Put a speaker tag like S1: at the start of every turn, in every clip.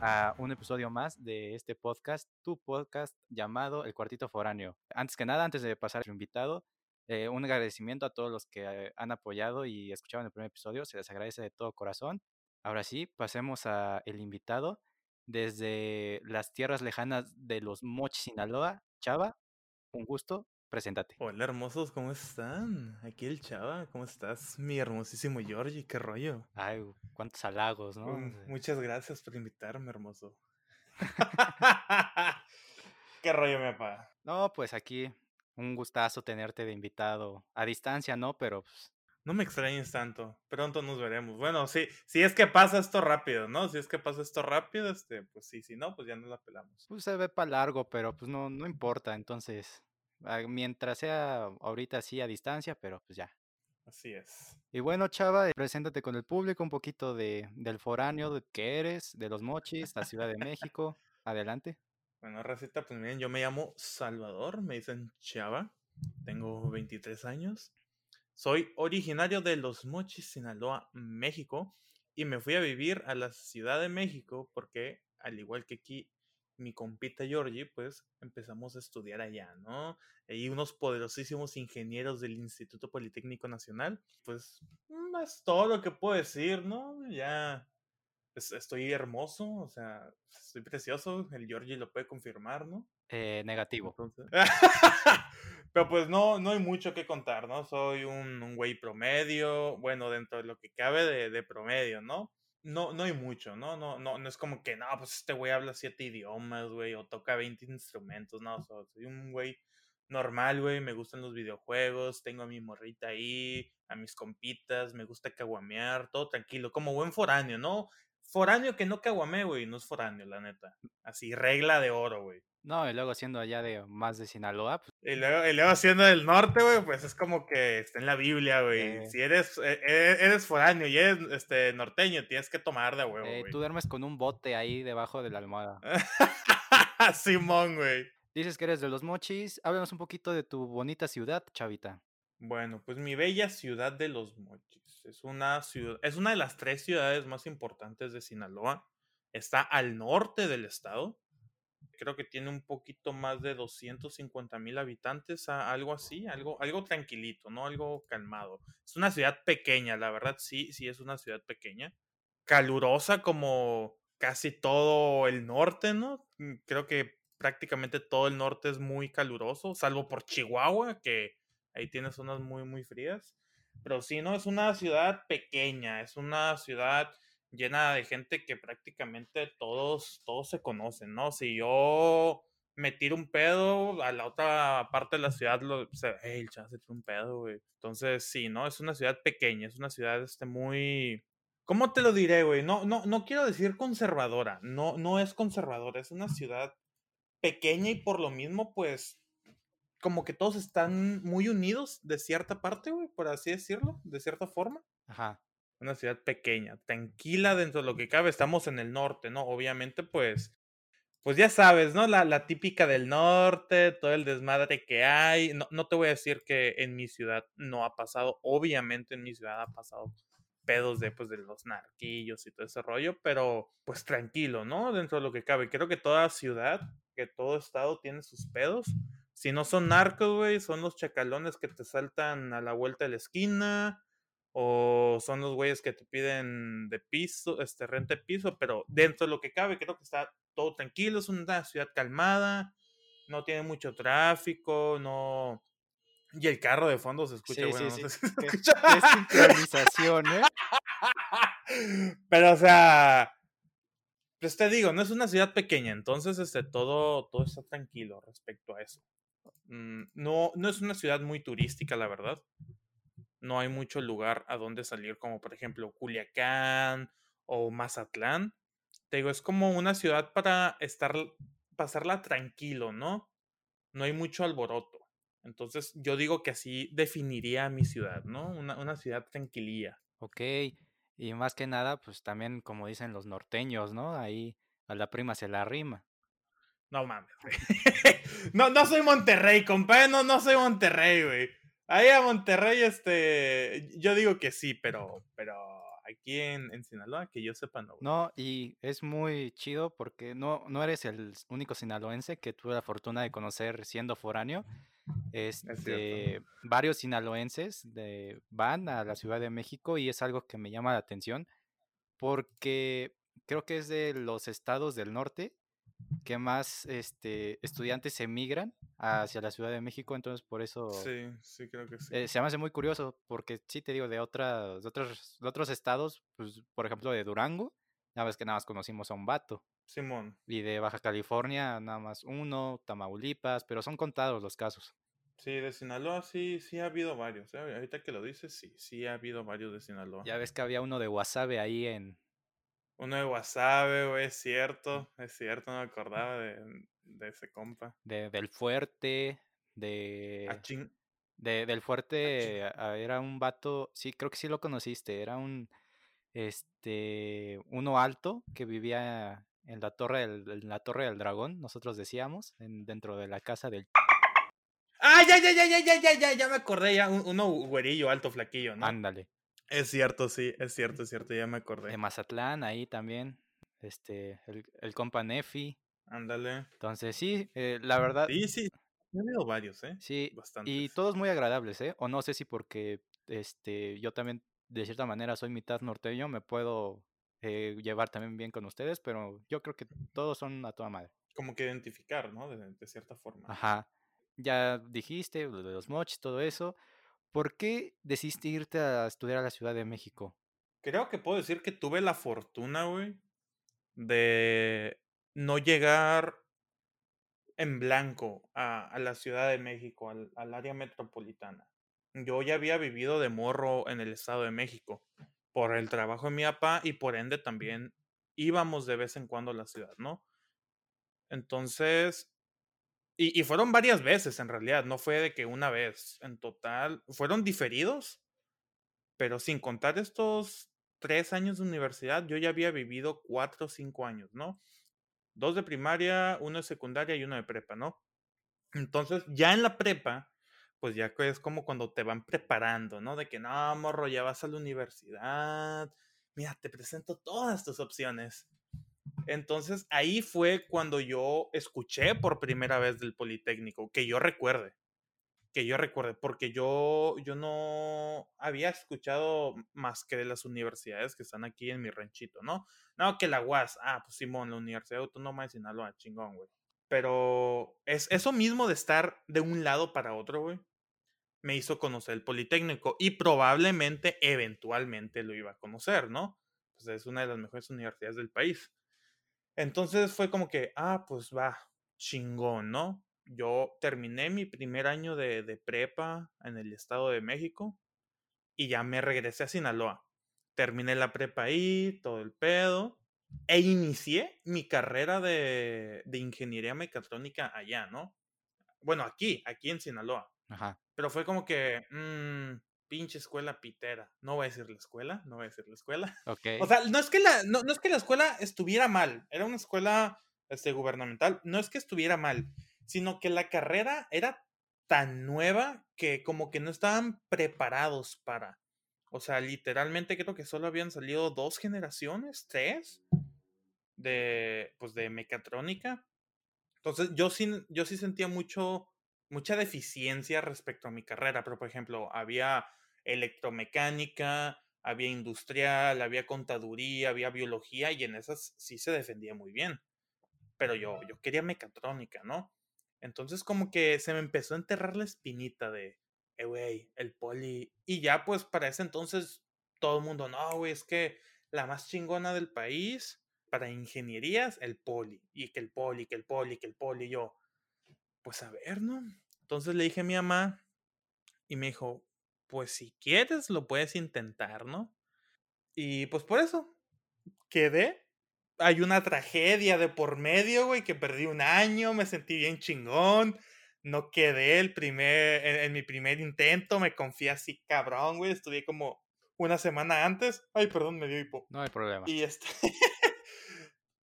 S1: a un episodio más de este podcast, tu podcast llamado El Cuartito Foráneo. Antes que nada, antes de pasar al invitado, eh, un agradecimiento a todos los que eh, han apoyado y escucharon el primer episodio, se les agradece de todo corazón. Ahora sí, pasemos a el invitado desde las tierras lejanas de los Mochis, Sinaloa. Chava, un gusto, preséntate.
S2: Hola hermosos, ¿cómo están? Aquí el Chava, ¿cómo estás? Mi hermosísimo Georgie, qué rollo.
S1: Ay, cuántos halagos, ¿no?
S2: Um, muchas gracias por invitarme, hermoso. qué rollo, mi papá.
S1: No, pues aquí un gustazo tenerte de invitado a distancia, ¿no? Pero pues,
S2: no me extrañes tanto. Pronto nos veremos. Bueno, sí, si es que pasa esto rápido, ¿no? Si es que pasa esto rápido, este, pues sí, si no, pues ya no la pelamos.
S1: Pues se ve para largo, pero pues no, no importa. Entonces, mientras sea ahorita sí a distancia, pero pues ya.
S2: Así es.
S1: Y bueno, Chava, preséntate con el público un poquito de, del foráneo de que eres, de los mochis, la Ciudad de México. Adelante.
S2: Bueno, receta, pues miren, yo me llamo Salvador, me dicen Chava, tengo 23 años, soy originario de Los Mochis, Sinaloa, México, y me fui a vivir a la Ciudad de México porque, al igual que aquí, mi compita Georgie, pues empezamos a estudiar allá, ¿no? Y unos poderosísimos ingenieros del Instituto Politécnico Nacional, pues es todo lo que puedo decir, ¿no? Ya estoy hermoso, o sea, estoy precioso, el Georgie lo puede confirmar, ¿no?
S1: Eh, negativo.
S2: Pero pues no, no hay mucho que contar, ¿no? Soy un, un güey promedio, bueno, dentro de lo que cabe de, de, promedio, ¿no? No, no hay mucho, ¿no? No, no, no es como que, no, pues este güey habla siete idiomas, güey, o toca 20 instrumentos, no, soy un güey normal, güey, me gustan los videojuegos, tengo a mi morrita ahí, a mis compitas, me gusta caguamear, todo tranquilo, como buen foráneo, ¿no? Foráneo que no caguame, güey, no es foráneo, la neta. Así, regla de oro, güey.
S1: No, y luego siendo allá de más de Sinaloa. Pues
S2: y, luego, y luego siendo del norte, güey, pues es como que está en la Biblia, güey. Si eres, e, e, eres foráneo y eres este, norteño, tienes que tomar de huevo,
S1: eh, Tú duermes con un bote ahí debajo de la almohada.
S2: Simón, güey.
S1: Dices que eres de los mochis. Háblanos un poquito de tu bonita ciudad, Chavita.
S2: Bueno, pues mi bella ciudad de los mochis. Es una ciudad, es una de las tres ciudades más importantes de Sinaloa. Está al norte del estado creo que tiene un poquito más de 250 mil habitantes, algo así, algo, algo tranquilito, ¿no? Algo calmado. Es una ciudad pequeña, la verdad sí, sí es una ciudad pequeña. Calurosa como casi todo el norte, ¿no? Mm, creo que prácticamente todo el norte es muy caluroso, salvo por Chihuahua, que ahí tiene zonas muy, muy frías. Pero sí, ¿no? Es una ciudad pequeña, es una ciudad llena de gente que prácticamente todos, todos se conocen, ¿no? Si yo me tiro un pedo, a la otra parte de la ciudad, lo, el chaval se tira un pedo, güey. Entonces, sí, ¿no? Es una ciudad pequeña, es una ciudad este, muy... ¿Cómo te lo diré, güey? No, no, no quiero decir conservadora, no, no es conservadora, es una ciudad pequeña y por lo mismo, pues, como que todos están muy unidos de cierta parte, güey, por así decirlo, de cierta forma.
S1: Ajá
S2: una ciudad pequeña, tranquila dentro de lo que cabe. Estamos en el norte, ¿no? Obviamente, pues, pues ya sabes, ¿no? La, la típica del norte, todo el desmadre que hay. No, no te voy a decir que en mi ciudad no ha pasado. Obviamente en mi ciudad ha pasado pedos de, pues, de los narquillos y todo ese rollo, pero pues tranquilo, ¿no? Dentro de lo que cabe. Creo que toda ciudad, que todo estado tiene sus pedos. Si no son narcos, güey, son los chacalones que te saltan a la vuelta de la esquina o son los güeyes que te piden de piso, este, renta de piso, pero dentro de lo que cabe creo que está todo tranquilo, es una ciudad calmada, no tiene mucho tráfico, no... Y el carro de fondo se escucha, bueno,
S1: sí, sí. ¿Qué, sincronización, ¿eh?
S2: Pero, o sea, pues te digo, no es una ciudad pequeña, entonces este, todo, todo está tranquilo respecto a eso. Mm, no, no es una ciudad muy turística, la verdad no hay mucho lugar a donde salir, como por ejemplo Culiacán o Mazatlán. Te digo, es como una ciudad para estar, pasarla tranquilo, ¿no? No hay mucho alboroto. Entonces, yo digo que así definiría mi ciudad, ¿no? Una, una ciudad tranquilía.
S1: Ok, y más que nada, pues también, como dicen los norteños, ¿no? Ahí a la prima se la rima.
S2: No mames, güey. no, no soy Monterrey, compadre, no, no soy Monterrey, güey. Ahí a Monterrey, este, yo digo que sí, pero, pero aquí en, en Sinaloa, que yo sepa no. güey.
S1: No, y es muy chido porque no, no eres el único sinaloense que tuve la fortuna de conocer siendo foráneo. Este, varios sinaloenses de, van a la Ciudad de México y es algo que me llama la atención porque creo que es de los estados del norte que más este, estudiantes emigran hacia la Ciudad de México, entonces por eso
S2: Sí, sí, creo que sí.
S1: eh, se me hace muy curioso, porque sí te digo, de, otras, de, otros, de otros estados, pues, por ejemplo, de Durango, ya ves que nada más conocimos a un vato,
S2: Simón.
S1: y de Baja California nada más uno, Tamaulipas, pero son contados los casos.
S2: Sí, de Sinaloa sí, sí ha habido varios. ¿eh? Ahorita que lo dices, sí, sí ha habido varios de Sinaloa.
S1: Ya ves que había uno de Wasabe ahí en...
S2: Uno de Wasabe, güey, es cierto, es cierto, no me acordaba de, de ese compa.
S1: de- del fuerte,
S2: A
S1: de,
S2: chin-
S1: de- del fuerte, a- era un vato, sí, creo que sí lo conociste, era un, este, uno alto que vivía en la torre del, en la torre del dragón, nosotros decíamos, en, dentro de la casa del
S2: ¡Ah, ya, ya, ya, ya, ya, ya, ya, ya me acordé! Ya, un- uno güerillo, alto, flaquillo, ¿no?
S1: ándale,
S2: Es cierto, sí, es cierto, es cierto, ya me
S1: de
S2: acordé.
S1: Mazatlán, ahí también, este, el, el compa Nefi,
S2: Ándale.
S1: entonces sí, eh, la verdad,
S2: Sí, sí, he habido varios, ¿eh?
S1: sí, y
S2: Bastantes.
S1: todos muy agradables, ¿eh? O no sé si porque, este, yo también, de cierta manera, soy mitad norteño, me puedo eh, llevar también bien con ustedes, pero yo creo que todos son a toda madre.
S2: Como que identificar, ¿no? De, de cierta forma.
S1: Ajá. Ya dijiste lo de los mochis, todo eso. ¿Por qué decidiste irte a estudiar a la Ciudad de México?
S2: Creo que puedo decir que tuve la fortuna, güey, de no llegar en blanco a, la Ciudad de México, al, al área metropolitana. Yo ya había vivido de morro en el Estado de México por el trabajo de mi papá y por ende también íbamos de vez en cuando a la ciudad, ¿no? Entonces, y, fueron varias veces en realidad, no fue de que una vez, en total, fueron diferidos, pero sin contar estos tres años de universidad, yo ya había vivido cuatro o cinco años, ¿no? Dos de primaria, uno de secundaria y uno de prepa, ¿no? Entonces, ya en la prepa, pues ya es como cuando te van preparando, ¿no? De que no, morro, ya vas a la universidad, mira, te presento todas tus opciones. Entonces, ahí fue cuando yo escuché por primera vez del Politécnico, que yo recuerde, que yo recuerde, porque yo, yo no había escuchado más que de las universidades que están aquí en mi ranchito, ¿no? No, que la UAS, ah, pues Simón, la Universidad Autónoma de Sinaloa, chingón, güey. Pero es eso mismo de estar de un lado para otro, güey, me hizo conocer el Politécnico y probablemente, eventualmente lo iba a conocer, ¿no? Pues es una de las mejores universidades del país. Entonces fue como que, ah, pues va, chingón, ¿no? Yo terminé mi primer año de, de prepa en el Estado de México y ya me regresé a Sinaloa. Terminé la prepa ahí, todo el pedo, e inicié mi carrera de, de ingeniería mecatrónica allá, ¿no? Bueno, aquí, aquí en Sinaloa.
S1: Ajá.
S2: Pero fue como que, mmm, pinche escuela pitera. No voy a decir la escuela, no voy a decir la escuela.
S1: Ok.
S2: O sea, no es que la, no, no es que la escuela estuviera mal, era una escuela este, gubernamental, no es que estuviera mal, sino que la carrera era tan nueva que como que no estaban preparados para. O sea, literalmente creo que solo habían salido dos generaciones, tres, de, pues, de mecatrónica. Entonces, yo sí, yo sí sentía mucho, mucha deficiencia respecto a mi carrera, pero por ejemplo, había electromecánica, había industrial, había contaduría, había biología, y en esas sí se defendía muy bien. Pero yo, yo quería mecatrónica, ¿no? Entonces como que se me empezó a enterrar la espinita de, eh, güey, el poli. Y ya pues para ese entonces todo el mundo, no, güey, es que la más chingona del país para ingenierías, el poli. Y que el poli, que el poli, que el poli. Yo, pues a ver, ¿no? Entonces le dije a mi mamá y me dijo, pues si quieres lo puedes intentar, ¿no? Y pues por eso quedé. Hay una tragedia de por medio, güey, que perdí un año, me sentí bien chingón. No quedé el primer, en, en mi primer intento, me confié así cabrón, güey. Estudié como una semana antes. Ay, perdón, me dio hipo.
S1: No hay problema.
S2: Y este.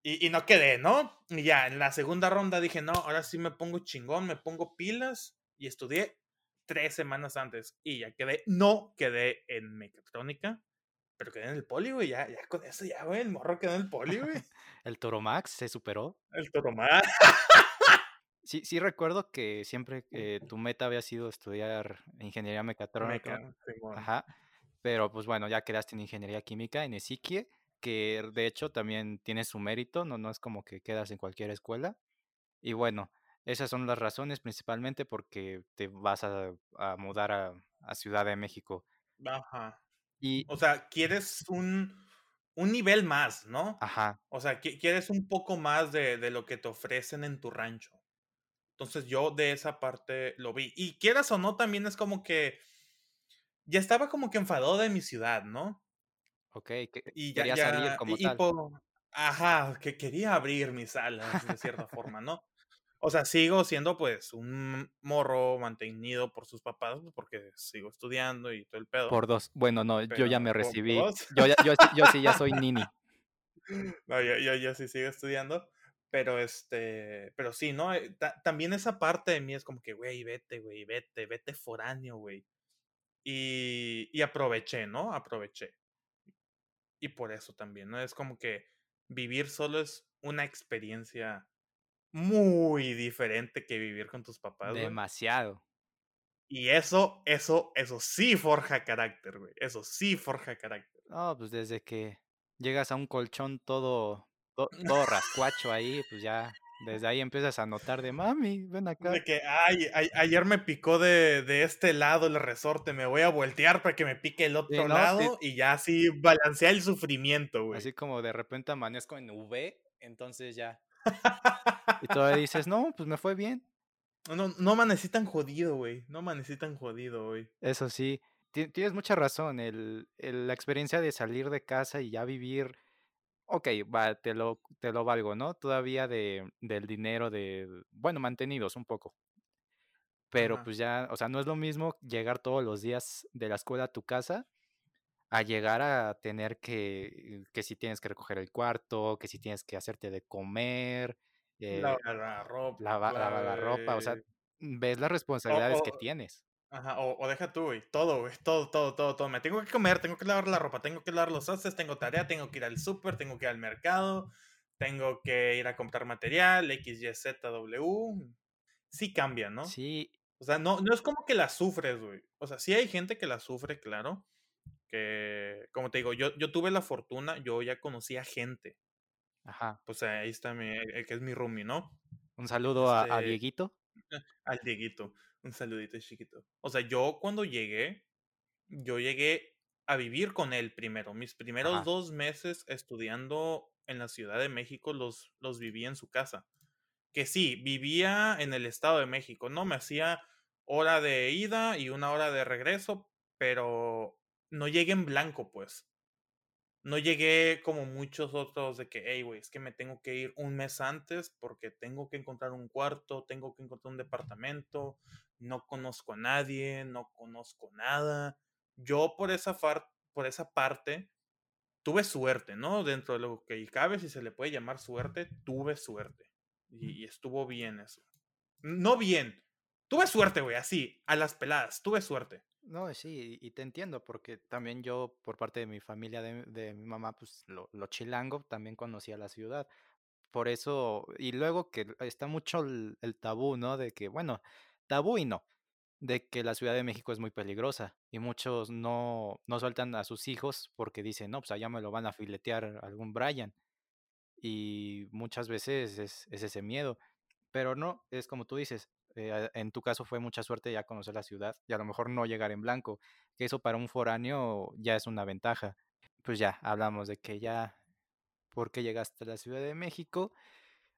S2: y, y no quedé, ¿no? Y ya, en la segunda ronda dije, no, ahora sí me pongo chingón, me pongo pilas. Y estudié tres semanas antes. Y ya quedé. No quedé en mecatrónica. Pero quedé en el poli, güey. Ya, ya con eso, ya, güey. El morro quedó en el poli, güey.
S1: el Toro Max se superó.
S2: El Toro Max.
S1: sí, sí recuerdo que siempre eh, tu meta había sido estudiar ingeniería mecatrónica. Ajá. Pero pues bueno, ya quedaste en ingeniería química en Esiquie, que de hecho también tiene su mérito, no, no es como que quedas en cualquier escuela. Y bueno, esas son las razones principalmente porque te vas a, a mudar a, a Ciudad de México.
S2: Ajá. O sea, quieres un, un nivel más, ¿no?
S1: Ajá.
S2: O sea, quieres un poco más de, de, lo que te ofrecen en tu rancho. Entonces yo de esa parte lo vi. Y quieras o no, también es como que ya estaba como que enfadado de mi ciudad, ¿no?
S1: Ok, que, y ya, quería salir como tal.
S2: ajá, que quería abrir mis alas de cierta forma, ¿no? O sea, sigo siendo pues un morro mantenido por sus papás pues, porque sigo estudiando y todo el pedo.
S1: Por dos. Bueno, no, yo ya me recibí. Yo, yo, yo, sí ya soy nini.
S2: No, yo, yo, yo sí sigo estudiando. Pero este, pero sí, ¿no? Eh, también esa parte de mí es como que, güey, vete, güey, vete, vete foráneo, güey. Y, y aproveché, ¿no? Aproveché. Y por eso también, ¿no? Es como que vivir solo es una experiencia muy diferente que vivir con tus papás.
S1: Demasiado.
S2: Y eso, eso, eso sí forja carácter, güey. Eso sí forja carácter.
S1: No, pues desde que llegas a un colchón todo, todo, rascuacho ahí, pues ya desde ahí empiezas a notar de mami, ven acá.
S2: De que, ay, ayer me picó de, de, este lado el resorte, me voy a voltear para que me pique el otro lado y ya así balancea el sufrimiento, güey.
S1: Así como de repente amanezco en V, entonces ya y todavía dices, no, pues me fue bien.
S2: No, no amaneci tan jodido, güey. No amanecí tan jodido, güey.
S1: Eso sí, tienes mucha razón. El, la experiencia de salir de casa y ya vivir. Ok, va, te lo, te lo valgo, ¿no? Todavía de, del dinero de. Bueno, mantenidos un poco. Pero pues ya, o sea, no es lo mismo llegar todos los días de la escuela a tu casa a llegar a tener que, que si tienes que recoger el cuarto, que si tienes que hacerte de comer,
S2: eh, lavar la ropa,
S1: lavar, la ropa, o sea, ves las responsabilidades que tienes.
S2: Ajá, o, o, deja tú, güey, todo, güey, todo, todo, todo, todo. Me tengo que comer, tengo que lavar la ropa, tengo que lavar los haces, tengo tarea, tengo que ir al súper, tengo que ir al mercado, tengo que ir a comprar material, X, Y, Z, W. Sí cambia, ¿no?
S1: Sí.
S2: O sea, no, no es como que la sufres, güey. O sea, sí hay gente que la sufre, claro, que, como te digo, yo, yo tuve la fortuna, yo ya conocía gente.
S1: Ajá.
S2: Pues ahí está mi, el que es mi roomie, ¿no?
S1: Un saludo a, a, este, Dieguito.
S2: Al Dieguito, un saludito chiquito. O sea, yo cuando llegué, yo llegué a vivir con él primero. Mis primeros dos meses estudiando en la Ciudad de México los, los viví en su casa. Que sí, vivía en el Estado de México, ¿no? Me hacía hora de ida y una hora de regreso, pero no llegué en blanco, pues. No llegué como muchos otros de que, hey, güey, es que me tengo que ir un mes antes porque tengo que encontrar un cuarto, tengo que encontrar un departamento, no conozco a nadie, no conozco nada. Yo por esa, por esa parte tuve suerte, ¿no? Dentro de lo que cabe, si se le puede llamar suerte, tuve suerte. Y, y estuvo bien eso. No bien. Tuve suerte, güey, así, a las peladas, tuve suerte.
S1: No, sí, y te entiendo, porque también yo, por parte de mi familia, de, mi mamá, pues lo, lo, chilango, también conocía la ciudad. Por eso, y luego que está mucho el, tabú, ¿no? De que, bueno, tabú y no, de que la Ciudad de México es muy peligrosa y muchos no, no sueltan a sus hijos porque dicen, no, pues allá me lo van a filetear algún Brian. Y muchas veces es, es ese miedo. Pero no, es como tú dices, eh, en tu caso fue mucha suerte ya conocer la ciudad y a lo mejor no llegar en blanco, que eso para un foráneo ya es una ventaja. Pues ya, hablamos de que ya, ¿por qué llegaste a la Ciudad de México?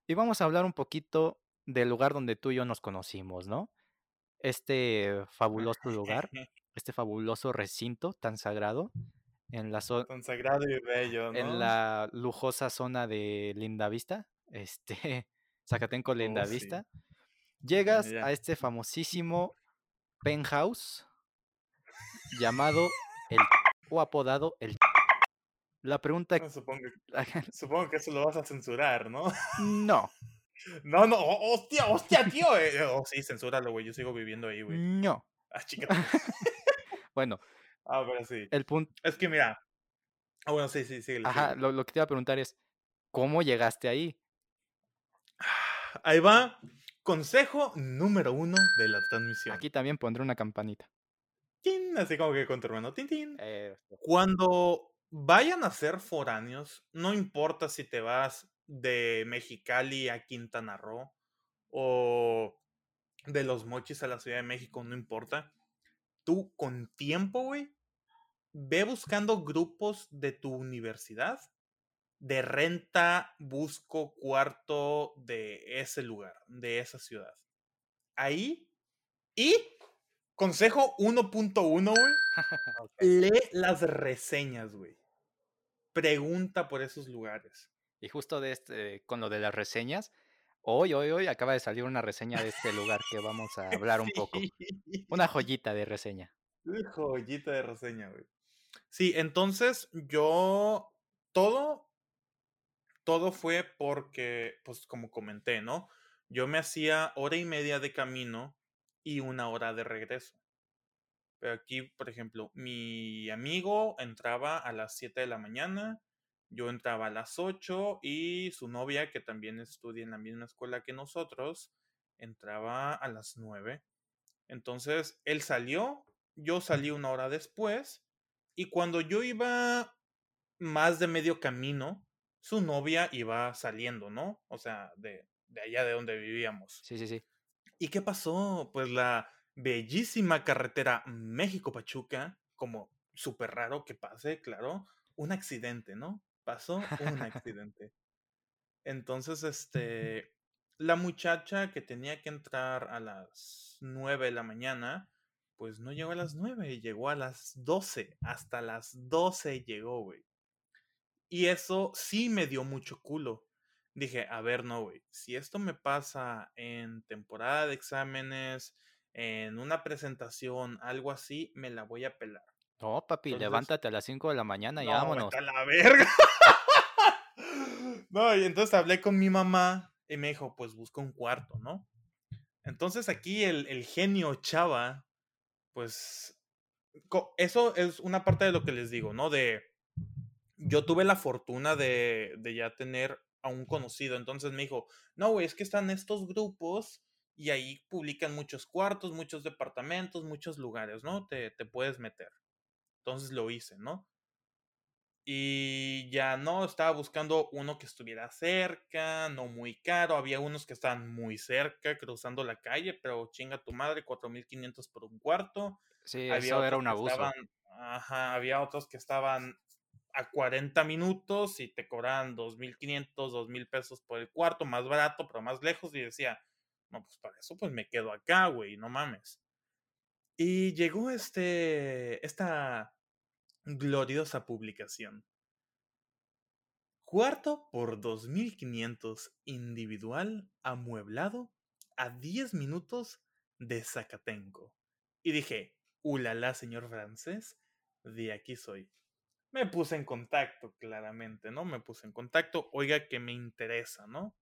S1: Y vamos a hablar un poquito del lugar donde tú y yo nos conocimos, ¿no? Este fabuloso lugar, este fabuloso recinto tan sagrado en la zona
S2: tan sagrado y bello, ¿no?
S1: En la lujosa zona de Lindavista, este Zacatenco Lindavista. Oh, Llegas a este famosísimo penthouse llamado el o apodado el la pregunta
S2: supongo, supongo, que eso lo vas a censurar, ¿no?
S1: No.
S2: No, no, hostia, hostia, tío. Eh, oh, sí, censúralo, güey. Yo sigo viviendo ahí, güey.
S1: No.
S2: Ah, chica.
S1: bueno.
S2: Ah, pero sí.
S1: El punto.
S2: Es que mira, Ah, bueno, sí, sí, sí.
S1: Ajá, lo, lo que te iba a preguntar es, ¿cómo llegaste ahí?
S2: Ahí va. Consejo número uno de la transmisión.
S1: Aquí también pondré una campanita.
S2: ¡Tin! Así como que con tu hermano. ¡Tin, tin! Cuando vayan a ser foráneos, no importa si te vas de Mexicali a Quintana Roo o de Los Mochis a la Ciudad de México, no importa. Tú con tiempo, güey, ve buscando grupos de tu universidad de renta, busco cuarto de ese lugar, de esa ciudad. Ahí. Y consejo 1.1, güey. Lee las reseñas, güey. Pregunta por esos lugares.
S1: Y justo de este, con lo de las reseñas, hoy, hoy, hoy acaba de salir una reseña de este lugar que vamos a hablar un poco. Una joyita de reseña.
S2: Una joyita de reseña, güey. Sí, entonces yo todo, todo fue porque, pues como comenté, ¿no? Yo me hacía hora y media de camino y una hora de regreso. Pero aquí, por ejemplo, mi amigo entraba a las 7 de la mañana, yo entraba a las 8 y su novia, que también estudia en la misma escuela que nosotros, entraba a las 9. Entonces, él salió, yo salí una hora después y cuando yo iba más de medio camino, su novia iba saliendo, ¿no? O sea, de, de allá de donde vivíamos.
S1: Sí, sí, sí.
S2: ¿Y qué pasó? Pues la bellísima carretera México-Pachuca, como súper raro que pase, claro, un accidente, ¿no? Pasó un accidente. Entonces, este, la muchacha que tenía que entrar a las 9 de la mañana, pues no llegó a las 9, llegó a las 12, hasta las 12 llegó, güey. Y eso sí me dio mucho culo. Dije, a ver, no, güey, si esto me pasa en temporada de exámenes, en una presentación, algo así, me la voy a pelar.
S1: No, papi,
S2: Entonces-
S1: levántate a las 5 de la mañana y
S2: No,
S1: vámonos.
S2: a la verga. no, y entonces hablé con mi mamá y me dijo, pues busca un cuarto, ¿no? Entonces aquí el, el genio chava, pues eso es una parte de lo que les digo, ¿no? De, yo tuve la fortuna de, de ya tener a un conocido, entonces me dijo, no, güey, es que están estos grupos y ahí publican muchos cuartos, muchos departamentos, muchos lugares, ¿no? Te, te puedes meter. Entonces lo hice, ¿no? Y ya no, estaba buscando uno que estuviera cerca, no muy caro. Había unos que estaban muy cerca, cruzando la calle, pero chinga tu madre, 4500 por un cuarto.
S1: Sí,
S2: Había
S1: eso era un abuso.
S2: estaban- ajá, había otros que estaban a 40 minutos y te cobraban 2500, 2000 pesos por el cuarto, más barato, pero más lejos. Y decía, no, pues para eso, pues me quedo acá, güey, no mames. Y llegó este, esta gloriosa publicación. Cuarto por 2500 individual amueblado a 10 minutos de Zacatenco. Y dije, ulala, señor francés, de aquí soy. Me puse en contacto, claramente, ¿no? Me puse en contacto, oiga que me interesa, ¿no?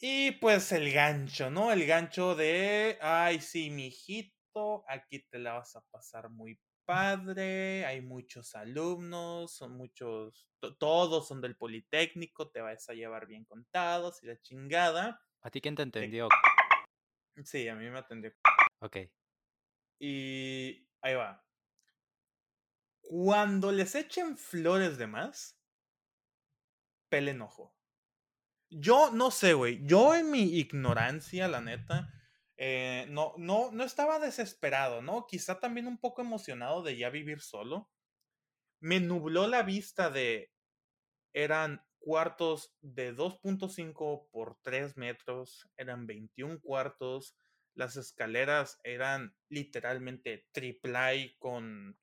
S2: Y pues el gancho, ¿no? El gancho de, ay, sí, mijito, aquí te la vas a pasar muy padre, hay muchos alumnos, son muchos, to- todos son del Politécnico, te vas a llevar bien contados y la chingada.
S1: ¿A ti quién te entendió?
S2: Sí, a mí me atendió.
S1: Ok.
S2: Y ahí va. Cuando les echen flores de más, pelen ojo. Yo no sé, güey. Yo en mi ignorancia, la neta, eh, no, no, no estaba desesperado, ¿no? Quizá también un poco emocionado de ya vivir solo. Me nubló la vista de... Eran cuartos de 2.5 por 3 metros, eran 21 cuartos, las escaleras eran literalmente triple con,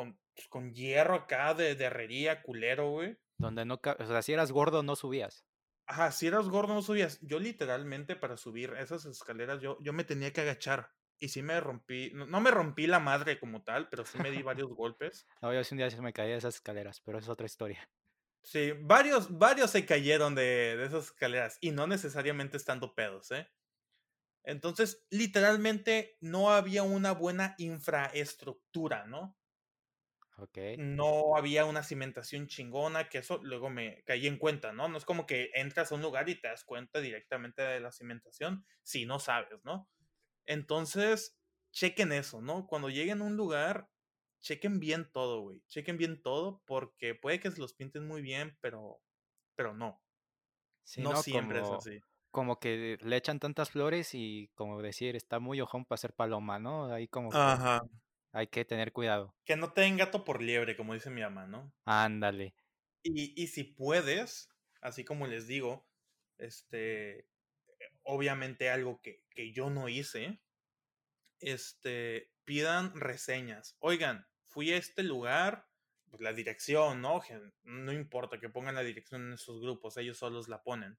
S2: con, pues, con hierro acá de, de herrería, culero, güey.
S1: Donde no, o sea, si eras gordo no subías.
S2: Ajá, si eras gordo no subías. Yo literalmente para subir esas escaleras yo, yo me tenía que agachar. Y sí me rompí, no, no me rompí la madre como tal, pero sí me di varios golpes.
S1: No, yo sí un día sí me caí de esas escaleras, pero es otra historia.
S2: Sí, varios, varios se cayeron de, de esas escaleras y no necesariamente estando pedos, ¿eh? Entonces, literalmente no había una buena infraestructura, ¿no?
S1: Ok.
S2: No había una cimentación chingona, que eso luego me caí en cuenta, ¿no? No es como que entras a un lugar y te das cuenta directamente de la cimentación si no sabes, ¿no? Entonces, chequen eso, ¿no? Cuando lleguen a un lugar, chequen bien todo, güey. Chequen bien todo porque puede que se los pinten muy bien, pero, pero no.
S1: Sí,
S2: no
S1: ¿no?
S2: siempre es
S1: Como,
S2: así.
S1: como que le echan tantas flores y como decir, está muy ojón para ser paloma, ¿no? Ahí como que
S2: Ajá.
S1: Hay que tener cuidado.
S2: Que no te den gato por liebre, como dice mi mamá, ¿no?
S1: Ándale.
S2: Y, y si puedes, así como les digo, este, obviamente algo que, que yo no hice, este, pidan reseñas. Oigan, fui a este lugar, pues la dirección, ¿no? No importa que pongan la dirección en esos grupos, ellos solos la ponen.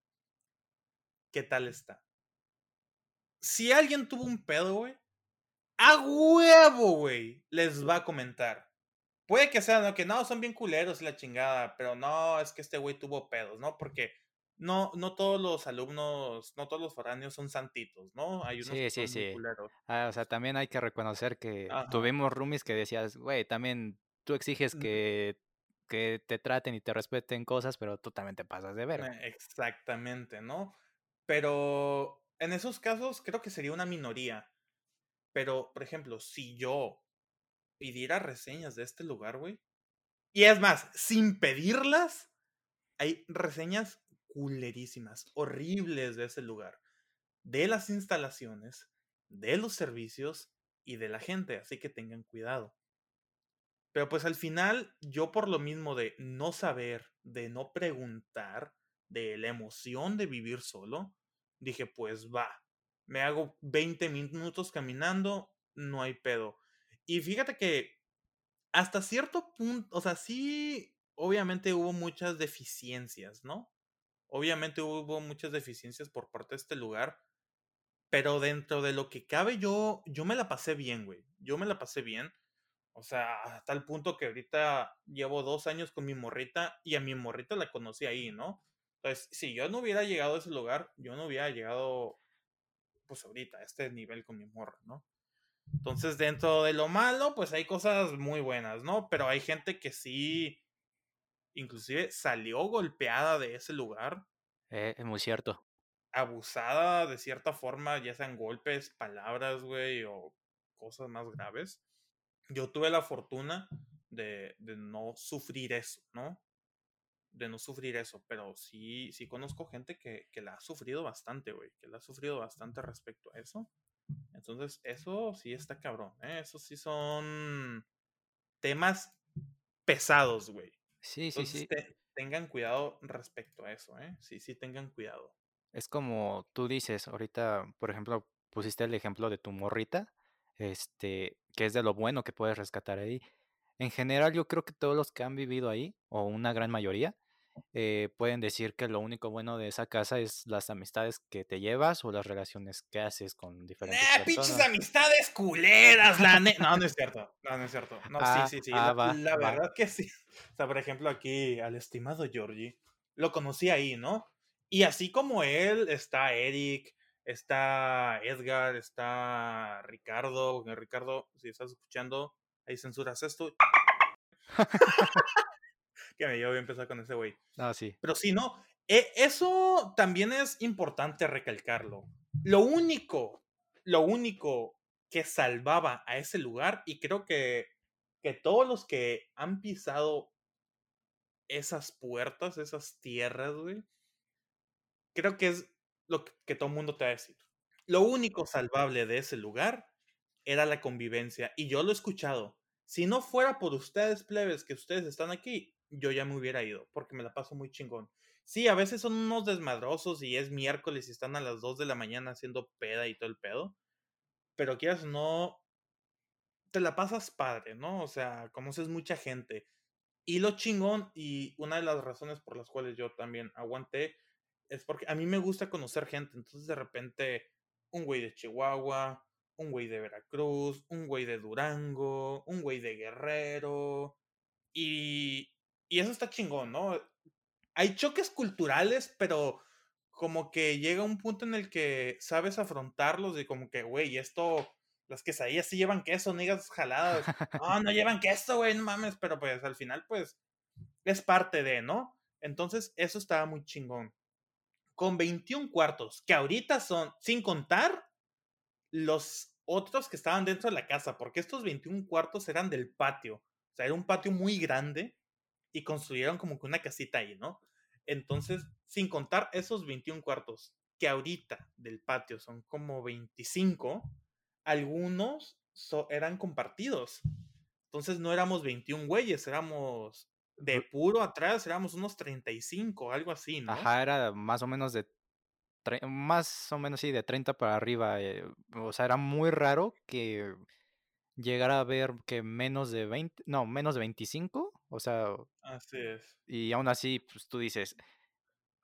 S2: ¿Qué tal está? Si alguien tuvo un pedo, güey, a huevo, güey, les va a comentar. Puede que sea, ¿no? Que no, son bien culeros y la chingada, pero no, es que este güey tuvo pedos, ¿no? Porque no, no todos los alumnos, no todos los foráneos son santitos, ¿no? Hay unos
S1: Sí,
S2: que
S1: sí,
S2: son
S1: sí.
S2: culeros.
S1: Ah, o sea, también hay que reconocer que
S2: Ajá.
S1: tuvimos roomies que decías, güey, también tú exiges que, que te traten y te respeten cosas, pero tú también te pasas de verga.
S2: Eh, Exactamente, ¿no? Pero en esos casos creo que sería una minoría. Pero, por ejemplo, si yo pidiera reseñas de este lugar, güey. Y es más, sin pedirlas, hay reseñas culerísimas, horribles de ese lugar. De las instalaciones, de los servicios y de la gente. Así que tengan cuidado. Pero pues al final, yo por lo mismo de no saber, de no preguntar, de la emoción de vivir solo, dije, pues va, me hago 20 minutos caminando, no hay pedo. Y fíjate que hasta cierto punto, o sea, sí, obviamente hubo muchas deficiencias, ¿no? Obviamente hubo muchas deficiencias por parte de este lugar, pero dentro de lo que cabe yo, yo me la pasé bien, güey. Yo me la pasé bien. O sea, a tal punto que ahorita llevo dos años con mi morrita y a mi morrita la conocí ahí, ¿no? Entonces, si yo no hubiera llegado a ese lugar, yo no hubiera llegado, pues ahorita, a este nivel con mi morra, ¿no? Entonces, dentro de lo malo, pues hay cosas muy buenas, ¿no? Pero hay gente que sí, inclusive salió golpeada de ese lugar,
S1: Eh, es muy cierto.
S2: abusada de cierta forma, ya sean golpes, palabras, güey, o cosas más graves. Yo tuve la fortuna de, de no sufrir eso, ¿no? De no sufrir eso, pero sí, sí conozco gente que, que la ha sufrido bastante, güey, que la ha sufrido bastante respecto a eso. Entonces, eso sí está cabrón, ¿eh? Eso sí son temas pesados, güey.
S1: Sí, sí, sí.
S2: te- tengan cuidado respecto a eso, ¿eh? Sí, sí, tengan cuidado.
S1: Es como tú dices, ahorita, por ejemplo, pusiste el ejemplo de tu morrita, este, que es de lo bueno que puedes rescatar ahí. En general, yo creo que todos los que han vivido ahí, o una gran mayoría, eh, pueden decir que lo único bueno de esa casa es las amistades que te llevas o las relaciones que haces con diferentes
S2: ¡Eh, pinches
S1: personas.
S2: amistades culeras, la No, no es cierto. No, no es cierto. No, sí,
S1: Ah,
S2: sí, sí.
S1: ah,
S2: La,
S1: va,
S2: la
S1: va.
S2: verdad que sí. O sea, por ejemplo, aquí al estimado Georgie, lo conocí ahí, ¿no? Y así como él, está Eric, está Edgar, está Ricardo. Ricardo, si estás escuchando, ahí censuras esto. que me llevo a empezar con ese güey.
S1: No, sí.
S2: Pero sí, no. e- eso también es importante recalcarlo. Lo único, lo único que salvaba a ese lugar, y creo que, que todos los que han pisado esas puertas, esas tierras, güey, creo que es lo que, que todo el mundo te va a decir. Lo único salvable de ese lugar era la convivencia. Y yo lo he escuchado. Si no fuera por ustedes, plebes, que ustedes están aquí, yo ya me hubiera ido, porque me la paso muy chingón. Sí, a veces son unos desmadrosos y es miércoles y están a las 2 de la mañana haciendo peda y todo el pedo. Pero quieras no, te la pasas padre, ¿no? O sea, conoces mucha gente. Y lo chingón, y una de las razones por las cuales yo también aguanté, es porque a mí me gusta conocer gente. Entonces, de repente, un güey de Chihuahua, un güey de Veracruz, un güey de Durango, un güey de Guerrero. Y, y eso está chingón, ¿no? Hay choques culturales, pero como que llega un punto en el que sabes afrontarlos y como que, güey, esto las quesadillas sí llevan queso, no digas jaladas. No, no llevan queso, güey, no mames, pero pues al final, pues, es parte de, ¿no? Entonces, eso estaba muy chingón. Con 21 cuartos, que ahorita son, sin contar los otros que estaban dentro de la casa, porque estos 21 cuartos eran del patio. O sea, era un patio muy grande y construyeron como que una casita ahí, ¿no? Entonces, sin contar esos 21 cuartos, que ahorita del patio son como 25, algunos eran compartidos. Entonces no éramos 21 güeyes, éramos de puro atrás, éramos unos 35, algo así, ¿no?
S1: Ajá, era más o menos de más o menos sí, de 30 para arriba. Eh, o sea, era muy raro que llegara a ver que menos de 20, no, menos de 25, o sea.
S2: Así es.
S1: Y aún así, pues tú dices,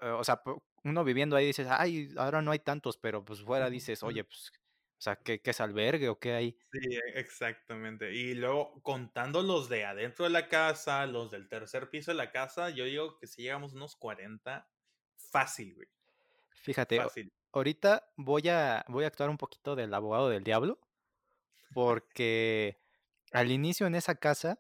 S1: eh, o sea, uno viviendo ahí dices, ay, ahora no hay tantos, pero pues fuera dices, oye, pues, o sea, ¿qué, qué es albergue o qué hay?
S2: Sí, e, exactamente. Y luego contando los de adentro de la casa, los del tercer piso de la casa, yo digo que si llegamos unos 40, fácil, güey.
S1: Fíjate, ahorita voy a, voy a actuar un poquito del abogado del diablo, porque al inicio en esa casa,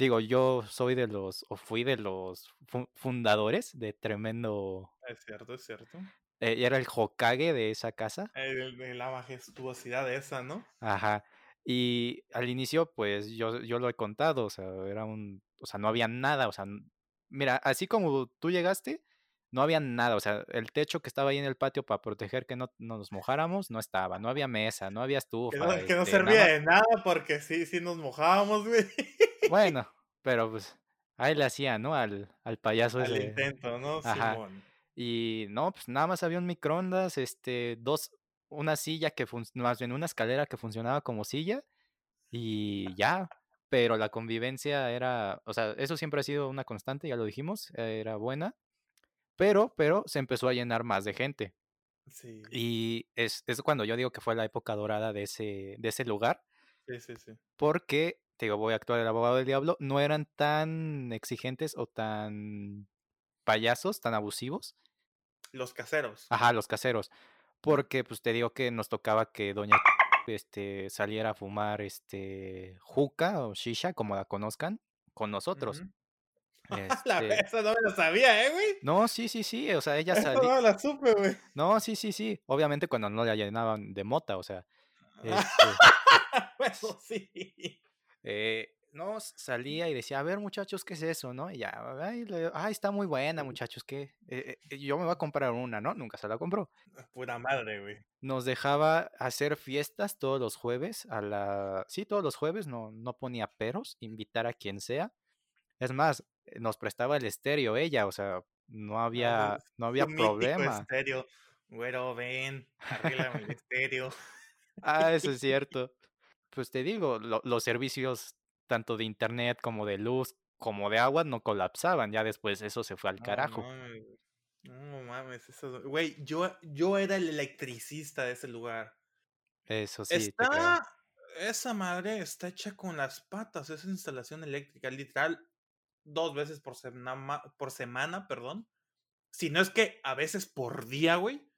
S1: digo, yo soy de los, o fui de los fundadores de tremendo...
S2: Es cierto, es cierto.
S1: Eh, era el Hokage de esa casa.
S2: de la majestuosidad de esa, ¿no?
S1: Ajá. Y al inicio, pues yo, yo lo he contado, o sea, era un, o sea, no había nada, o sea, mira, así como tú llegaste, no había nada, o sea, el techo que estaba ahí en el patio para proteger que no, nos mojáramos, no estaba, no había mesa, no había estufa.
S2: Que no, este, servía de nada porque sí, sí nos mojábamos, güey.
S1: Bueno, pero pues ahí le hacía, ¿no? Al, al payaso
S2: Al intento, ¿no? Simón.
S1: Y no, pues nada más había un microondas, este, dos, una silla que, más bien una escalera que funcionaba como silla y ya, pero la convivencia era, o sea, eso siempre ha sido una constante, ya lo dijimos, era buena pero, pero se empezó a llenar más de gente.
S2: Sí.
S1: Y es, es cuando yo digo que fue la época dorada de ese, de ese lugar.
S2: Sí, sí, sí.
S1: Porque, te digo, voy a actuar el abogado del diablo, no eran tan exigentes o tan payasos, tan abusivos.
S2: Los caseros.
S1: Ajá, los caseros. Porque, pues te digo que nos tocaba que doña este, saliera a fumar este juca o shisha, como la conozcan, con nosotros.
S2: Este... Esa no me lo sabía, ¿eh, güey?
S1: No, sí, sí, sí. O sea, ella salía.
S2: No la supe, güey.
S1: No, sí, sí, sí. Obviamente cuando no la llenaban de mota, o sea.
S2: Este... sí.
S1: Eh, no, salía y decía, a ver, muchachos, ¿qué es eso, no? Y ya, ay, está muy buena, muchachos, ¿qué? Eh, eh, yo me voy a comprar una, ¿no? Nunca se la compró.
S2: Pura madre, güey.
S1: Nos dejaba hacer fiestas todos los jueves a la... Sí, todos los jueves, no, no ponía peros, invitar a quien sea. Es más, nos prestaba el estéreo ella, o sea, no había, no había problema.
S2: estéreo. Güero, ven, arréglame el estéreo.
S1: ah, eso es cierto. Pues te digo, los servicios tanto de internet como de luz como de agua no colapsaban. Ya después eso se fue al carajo.
S2: No mames, eso. Güey, yo, yo era el electricista de ese lugar.
S1: Eso sí.
S2: Está. Esa madre está hecha con las patas, esa instalación eléctrica. Literal, dos veces por semana, por semana, perdón. Si no es que a veces por día, güey,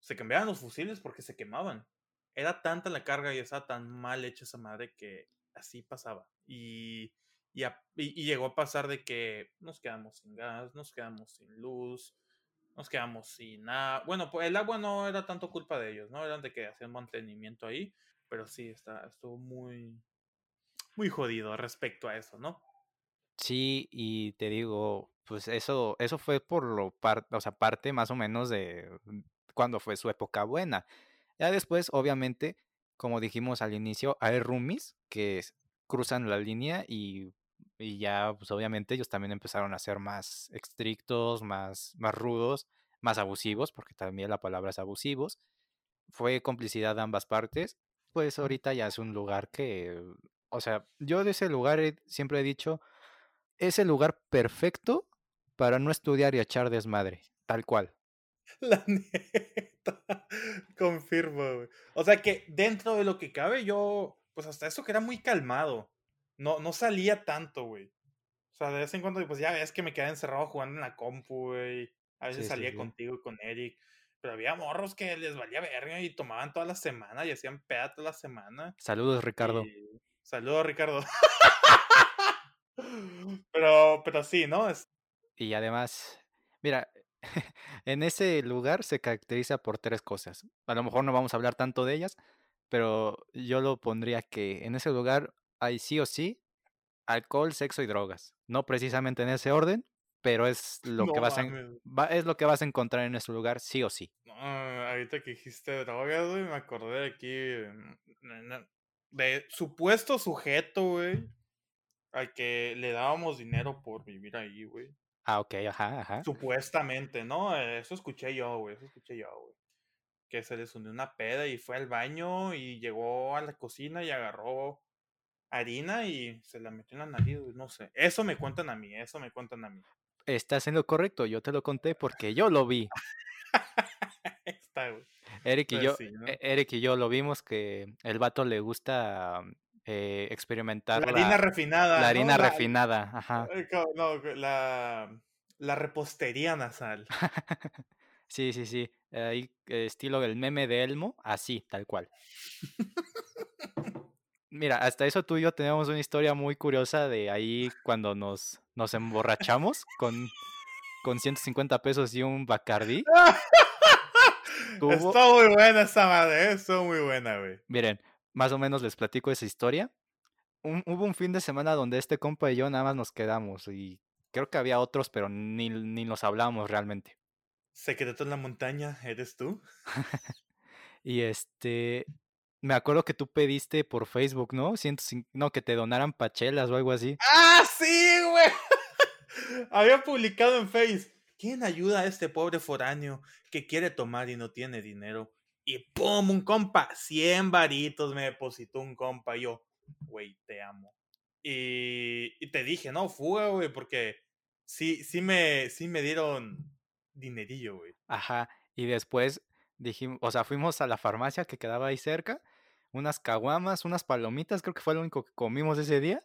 S2: se cambiaban los fusiles porque se quemaban. Era tanta la carga y estaba tan mal hecha esa madre que así pasaba. Y, y, y, llegó a pasar de que nos quedamos sin gas, nos quedamos sin luz, nos quedamos sin nada. Bueno, pues el agua no era tanto culpa de ellos, ¿no? Eran de que hacían mantenimiento ahí, pero sí, está, estuvo muy, muy jodido respecto a eso, ¿no?
S1: Sí, y te digo, pues eso, eso fue por lo parte, o sea, parte más o menos de mm, cuando fue su época buena. Ya después, obviamente, como dijimos al inicio, hay roomies que cruzan la línea y, y ya, pues obviamente ellos también empezaron a ser más estrictos, más, más rudos, más abusivos, porque también la palabra es abusivos. Fue complicidad de ambas partes. Pues ahorita ya es un lugar que, o sea, yo de ese lugar siempre he dicho, es el lugar perfecto para no estudiar y echar desmadre, tal cual.
S2: La neta, confirmo, güey. O sea que dentro de lo que cabe, yo, pues hasta eso que era muy calmado. No, no salía tanto, güey. O sea, de vez en cuando, pues ya ves que me quedé encerrado jugando en la compu, güey. A veces salía contigo y con Eric. Pero había morros que les valía verga y tomaban toda la semana y hacían peda toda la semana.
S1: Saludos, Ricardo.
S2: Y... Saludos, Ricardo. pero, pero sí, ¿no? Es...
S1: Y además, mira, en ese lugar se caracteriza por tres cosas. A lo mejor no vamos a hablar tanto de ellas, pero yo lo pondría que en ese lugar hay sí o sí alcohol, sexo y drogas. No precisamente en ese orden, pero es lo
S2: No
S1: que vas a, va- es lo que vas a encontrar en ese lugar sí o sí.
S2: Ahorita que dijiste drogas, güey, me acordé de aquí. mm, De supuesto sujeto, güey. Al que le dábamos dinero por vivir ahí, güey.
S1: Ah, ok, ajá, ajá.
S2: Supuestamente, ¿no? Eso escuché yo, güey. Eso escuché yo, güey. Que se les unió una peda y fue al baño y llegó a la cocina y agarró harina y se la metió en la nariz, güey. No sé. Eso me cuentan a mí, eso me cuentan a mí.
S1: Estás en lo correcto, yo te lo conté porque yo lo vi.
S2: Está, güey.
S1: Eric y
S2: Pues
S1: yo,
S2: sí, ¿no?
S1: E- Eric y yo lo vimos que el vato le gusta eh, experimentar
S2: La harina refinada.
S1: la
S2: ¿no?
S1: harina
S2: La-
S1: refinada, ajá.
S2: No, la, la repostería nasal.
S1: Sí, sí, sí. Ahí, eh, estilo del meme de Elmo, así, tal cual. Mira, hasta eso tú y yo tenemos una historia muy curiosa de ahí cuando nos, nos emborrachamos con, con 150 pesos y un Bacardí. Estuvo-
S2: Está muy buena esa madre, eh, estuvo muy buena, güey.
S1: Miren, más o menos les platico esa historia. Un- hubo un fin de semana donde este compa y yo nada más nos quedamos y creo que había otros, pero ni, ni nos hablábamos realmente.
S2: Secreto en la montaña, ¿eres tú?
S1: Y este, me acuerdo que tú pediste por Facebook, ¿no? 105 no, que te donaran pachelas o algo así.
S2: ¡Ah, sí, güey! Había publicado en Face. ¿Quién ayuda a este pobre foráneo que quiere tomar y no tiene dinero? Y ¡pum! Un compa, 100 varitos me depositó un compa. Y yo, güey, te amo. Y, y te dije, no, fuga, güey, porque sí, sí me, sí me dieron dinerillo, güey.
S1: Ajá. Y después dijimos, o sea, fuimos a la farmacia que quedaba ahí cerca, unas caguamas, unas palomitas, creo que fue lo único que comimos ese día.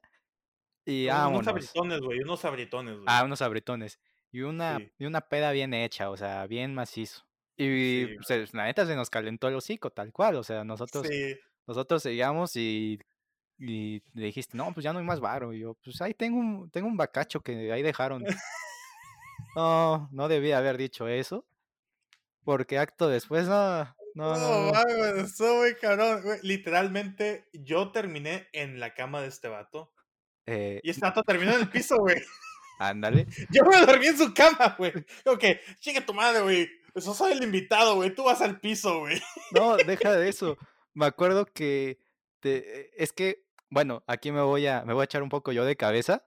S1: Y
S2: unos
S1: vámonos.
S2: abritones, güey, unos abritones, güey.
S1: Ah, unos abritones. Y una,
S2: Sí.
S1: y una peda bien hecha, o sea, bien macizo. Y
S2: Sí,
S1: pues, la neta se nos calentó el hocico, tal cual. O sea, nosotros,
S2: Sí.
S1: nosotros seguíamos y, y le dijiste, no, pues ya no hay más varo. Y yo, pues ahí tengo un, tengo un bacacho que ahí dejaron. No, no debía haber dicho eso. Porque acto después, no, no, no,
S2: No, estuvo muy cabrón, güey. Literalmente, yo terminé en la cama de este vato.
S1: Eh,
S2: Y este vato terminó en el piso, güey.
S1: ándale.
S2: Yo me dormí en su cama, güey. Como que, chinga tu madre, güey. Eso soy el invitado, güey. Tú vas al piso, güey.
S1: No, deja de eso. Me acuerdo que te- es que, bueno, aquí me voy a, me voy a echar un poco yo de cabeza.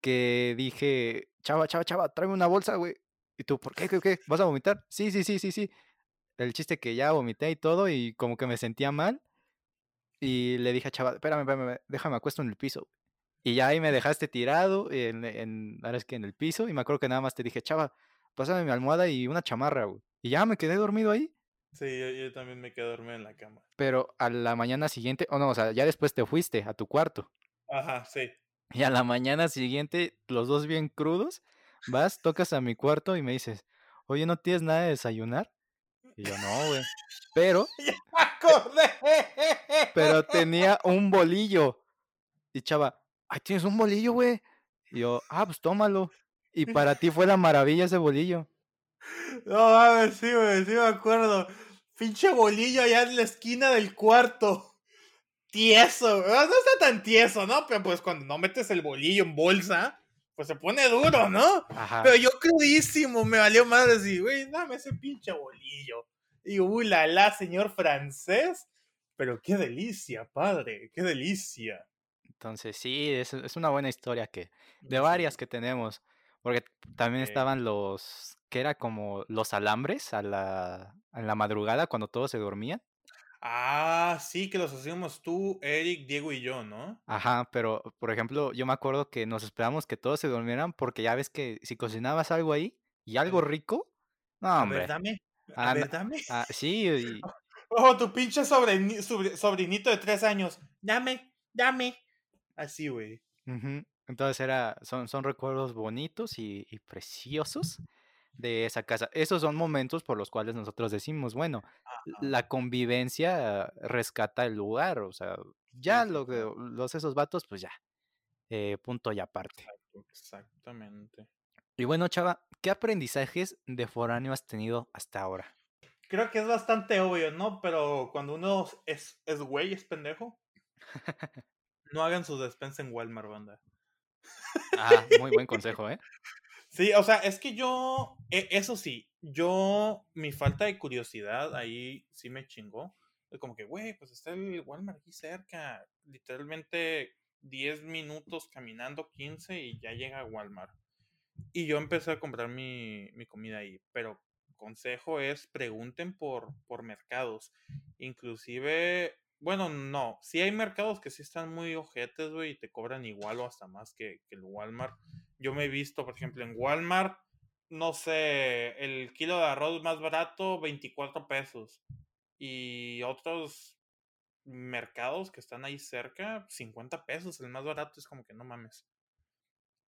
S1: Que dije, chava, chava, chava, tráeme una bolsa, güey. ¿Y tú, por qué, qué, qué? ¿Vas a vomitar? Sí, sí, sí, sí, sí. El chiste que ya vomité y todo, y como que me sentía mal. Y le dije a chava, espérame, espérame, déjame acuesto en el piso. Y ya ahí me dejaste tirado, en, en, ahora es que en el piso, y me acuerdo que nada más te dije, chava, pásame mi almohada y una chamarra, güey. Y ya me quedé dormido ahí.
S2: Sí, yo, yo también me quedé dormido en la cama.
S1: Pero a la mañana siguiente, o no, o sea, ya después te fuiste a tu cuarto.
S2: Ajá, sí.
S1: Y a la mañana siguiente, los dos bien crudos, vas, tocas a mi cuarto y me dices, oye, ¿no tienes nada de desayunar? Y yo, no, güey. Pero,
S2: ¡Ya me acordé!
S1: pero tenía un bolillo. Y chava, ay, ¿tienes un bolillo, güey? Y yo, ah, pues tómalo. Y para ti fue la maravilla ese bolillo.
S2: No mames, sí, güey, sí me acuerdo. Pinche bolillo allá en la esquina del cuarto. Tieso, güey. No está tan tieso, ¿no? Pero pues cuando no metes el bolillo en bolsa, pues se pone duro, ¿no?
S1: Ajá.
S2: Pero yo crudísimo, me valió madre así, güey, dame ese pinche bolillo. Y uy, la la, señor francés. Pero qué delicia, padre, qué delicia.
S1: Entonces, sí, es, es una buena historia que, de varias que tenemos. Porque también estaban los, que era como los alambres a la, en la madrugada cuando todos se dormían.
S2: Ah, sí, que los hacíamos tú, Eric, Diego y yo, ¿no?
S1: Ajá, pero por ejemplo, yo me acuerdo que nos esperamos que todos se durmieran porque ya ves que si cocinabas algo ahí y algo rico, no,
S2: A
S1: hombre.
S2: ver, dame. A ver, dame.
S1: ah, sí, y,
S2: Oh, tu pinche sobrini- sobre- sobrinito de tres años. Dame, dame. Así, güey.
S1: ujú, entonces era, son, son recuerdos bonitos y, y preciosos de esa casa. Esos son momentos por los cuales nosotros decimos, bueno,
S2: Ajá.
S1: la convivencia rescata el lugar, o sea, ya lo los esos vatos, pues ya, eh, punto y aparte.
S2: Exactamente.
S1: Y bueno, chava, ¿qué aprendizajes de foráneo has tenido hasta ahora?
S2: Creo que es bastante obvio, ¿no? Pero cuando uno es es güey, es pendejo no hagan su despensa en Walmart, banda.
S1: Ah, muy buen consejo, ¿eh?
S2: Sí, o sea, es que yo, e eso sí, yo, mi falta de curiosidad ahí sí me chingó. Como que, güey, pues está el Walmart aquí cerca, literalmente 10 minutos caminando, 15 y ya llega a Walmart. Y yo empecé a comprar mi mi comida ahí, pero consejo es pregunten por por mercados. Inclusive, bueno, no, sí hay mercados que sí están muy ojetes, güey, y te cobran igual o hasta más que que el Walmart. Yo me he visto, por ejemplo, en Walmart, no sé, el kilo de arroz más barato, 24 pesos. Y otros mercados que están ahí cerca, 50 pesos, el más barato, es como que no mames.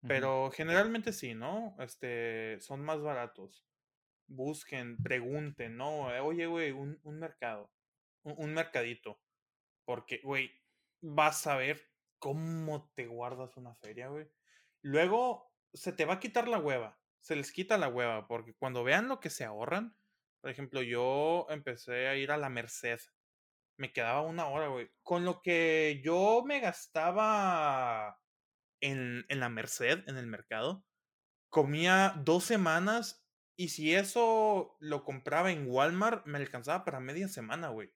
S2: Pero generalmente sí, ¿no? Este, son más baratos. Busquen, pregunten, ¿no? Oye, güey, un, un mercado, un, un mercadito. Porque, güey, vas a ver cómo te guardas una feria, güey. Luego se te va a quitar la hueva. Se les quita la hueva. Porque cuando vean lo que se ahorran, por ejemplo, yo empecé a ir a la Merced. Me quedaba una hora, güey. Con lo que yo me gastaba en, en la Merced, en el mercado, comía dos semanas y si eso lo compraba en Walmart, me alcanzaba para media semana, güey.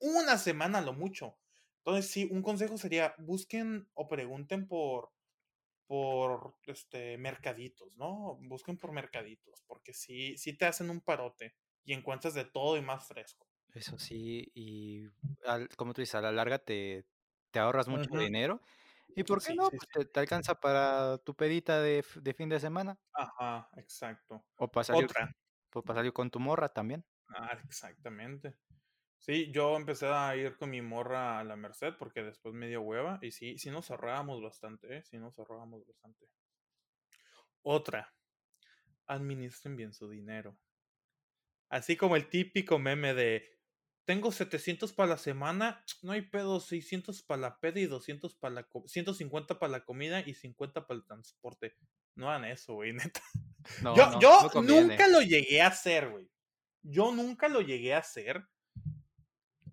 S2: Una semana lo mucho. Entonces, sí, un consejo sería, busquen o pregunten por, por este, mercaditos, ¿no? Busquen por mercaditos, porque sí, sí te hacen un parote y encuentras de todo y más fresco.
S1: Eso sí, y al como tú dices, a la larga te te ahorras mucho dinero, y, ¿por qué
S2: Sí,
S1: no?
S2: sí,
S1: Pues
S2: sí.
S1: te te alcanza para tu pedita de de fin de semana,
S2: Ajá, exacto.
S1: o para salir
S2: Otra.
S1: o para salir con tu morra también.
S2: Ah, exactamente. Sí, yo empecé a ir con mi morra a la Merced porque después me dio hueva y sí, sí nos ahorrábamos bastante, ¿eh? Sí nos ahorrábamos bastante. Otra, administren bien su dinero. Así como el típico meme de, tengo 700 para la semana, no hay pedo, 600 para la peda y 200 para la, co- 150 para la comida y 50 para el transporte. No hagan eso, güey, neta.
S1: No,
S2: Yo,
S1: no,
S2: yo
S1: no
S2: nunca lo llegué a hacer, güey. Yo nunca lo llegué a hacer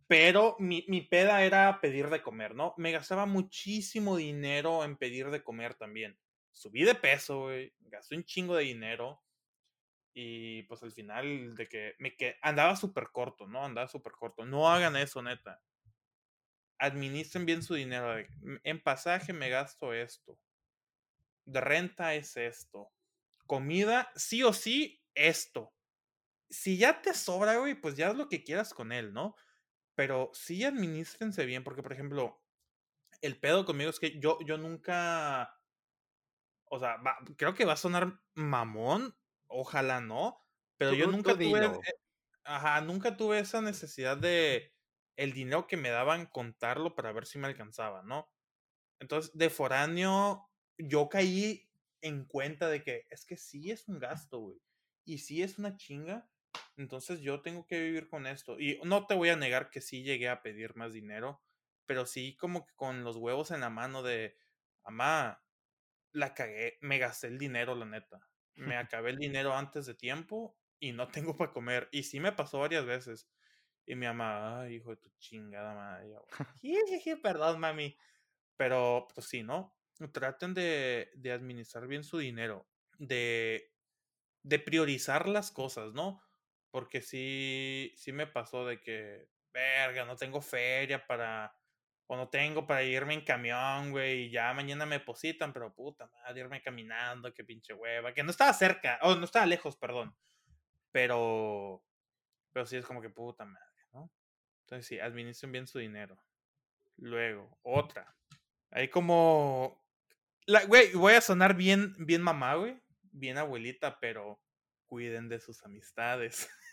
S2: Pero mi, mi peda era pedir de comer, ¿no? Me gastaba muchísimo dinero en pedir de comer también. Subí de peso, güey. Gasté un chingo de dinero. Y pues al final de que me que andaba súper corto, ¿no? Andaba súper corto. No hagan eso, neta. Administren bien su dinero. En pasaje me gasto esto. De renta es esto. Comida, sí o sí, esto. Si ya te sobra, güey, pues ya es lo que quieras con él, ¿no? Pero sí administrense bien, porque por ejemplo, el pedo conmigo es que yo, yo nunca, o sea, va- creo que va a sonar mamón, ojalá no, pero yo nunca tuve, ajá, nunca tuve esa necesidad de el dinero que me daban contarlo para ver si me alcanzaba, ¿no? Entonces, de foráneo, yo caí en cuenta de que es que sí es un gasto, güey, y sí es una chinga, entonces yo tengo que vivir con esto. Y no te voy a negar que sí llegué a pedir más dinero, pero sí como que con los huevos en la mano de, mamá, la cagué, me gasté el dinero, la neta. Me acabé el dinero antes de tiempo y no tengo para comer. Y sí me pasó varias veces. Y mi mamá, ay, hijo de tu chingada madre. y yo, "Jijiji, perdón, mami. Pero, pues sí, ¿no? Traten de, de administrar bien su dinero, de, de priorizar las cosas, ¿no? Porque sí, sí me pasó de que, verga, no tengo feria para, o no tengo para irme en camión, güey, y ya mañana me depositan, pero puta madre, irme caminando, qué pinche hueva, que no estaba cerca, o no estaba lejos, perdón, pero, pero sí es como que puta madre, ¿no? Entonces sí, administren bien su dinero. Luego, otra. Ahí como la, güey, voy a sonar bien, bien mamá, güey. Bien abuelita, pero cuiden de sus amistades.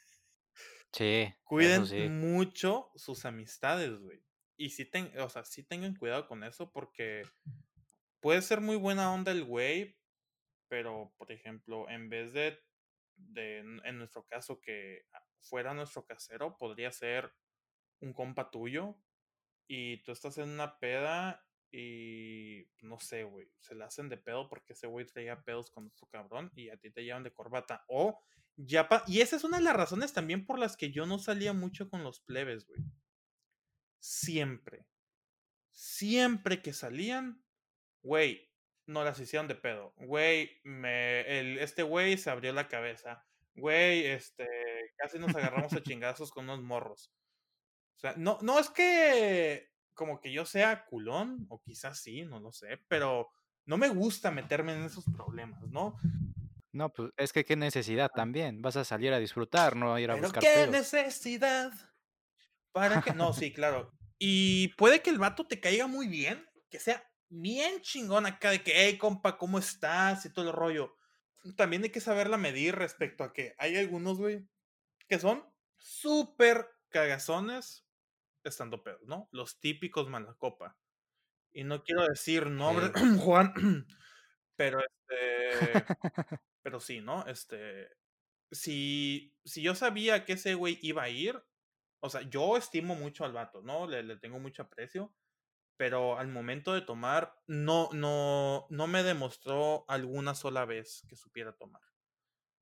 S1: Sí,
S2: cuiden
S1: sí.
S2: mucho sus amistades, güey. Y sí, ten, o sea, sí tengan cuidado con eso porque puede ser muy buena onda el güey, pero, por ejemplo, en vez de de, en nuestro caso, que fuera nuestro casero, podría ser un compa tuyo y tú estás en una peda y no sé, güey, se le hacen de pedo porque ese güey traía pedos con otro cabrón y a ti te llevan de corbata. O ya y esa es una de las razones también por las que yo no salía mucho con los plebes, güey. Siempre. Siempre que salían, güey, no las hicieron de pedo. Güey, me, el, este güey se abrió la cabeza. Güey, este, casi nos agarramos a chingazos con unos morros. O sea, no, no es que como que yo sea culón, o quizás sí, no lo sé, pero no me gusta meterme en esos problemas, ¿no?
S1: No, pues es que qué necesidad también. Vas a salir a disfrutar, no a ir a
S2: pero
S1: buscar
S2: qué necesidad. ¿Para que No, sí, claro. Y puede que el vato te caiga muy bien, que sea bien chingón acá de que, hey, compa, ¿cómo estás? Y todo el rollo. También hay que saberla medir respecto a que hay algunos, güey, que son súper cagazones estando pedos, ¿no? Los típicos malacopa. Y no quiero decir nombre, Juan, pero este, pero sí, ¿no? Este, si, si yo sabía que ese güey iba a ir, o sea, yo estimo mucho al vato, ¿no? Le, le tengo mucho aprecio pero al momento de tomar no, no, no me demostró alguna sola vez que supiera tomar.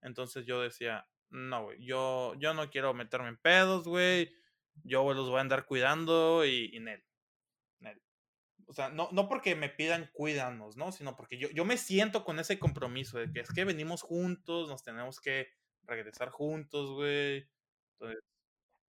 S2: Entonces yo decía, no, güey, yo, yo no quiero meterme en pedos, güey, yo los voy a andar cuidando y, y Nel, O sea, no, no porque me pidan cuídanos, ¿no? Sino porque yo, yo me siento con ese compromiso de que es que venimos juntos, nos tenemos que regresar juntos, güey.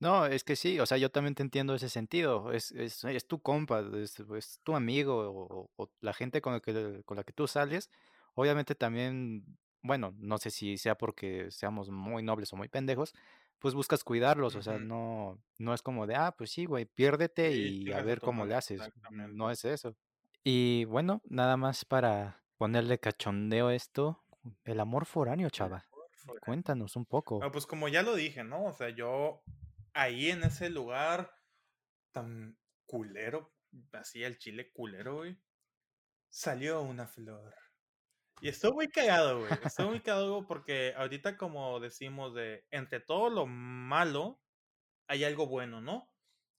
S1: No, es que sí, o sea, yo también te entiendo ese sentido. Es, es, es tu compa, es, tu amigo o, la gente con, que, con la que tú sales. Obviamente también, bueno, no sé si sea porque seamos muy nobles o muy pendejos, pues buscas cuidarlos, o sea, no, no es como de, ah, pues sí, güey, piérdete y a ver cómo le haces. No es eso. Y bueno, nada más para ponerle cachondeo a esto, el amor foráneo, chava. Cuéntanos un poco.
S2: pues como ya lo dije, ¿no? O sea, yo ahí en ese lugar tan culero, así el chile culero, güey, salió una flor. Y estoy muy cagado, güey. Estoy muy cagado porque ahorita como decimos de, entre todo lo malo, hay algo bueno, ¿no?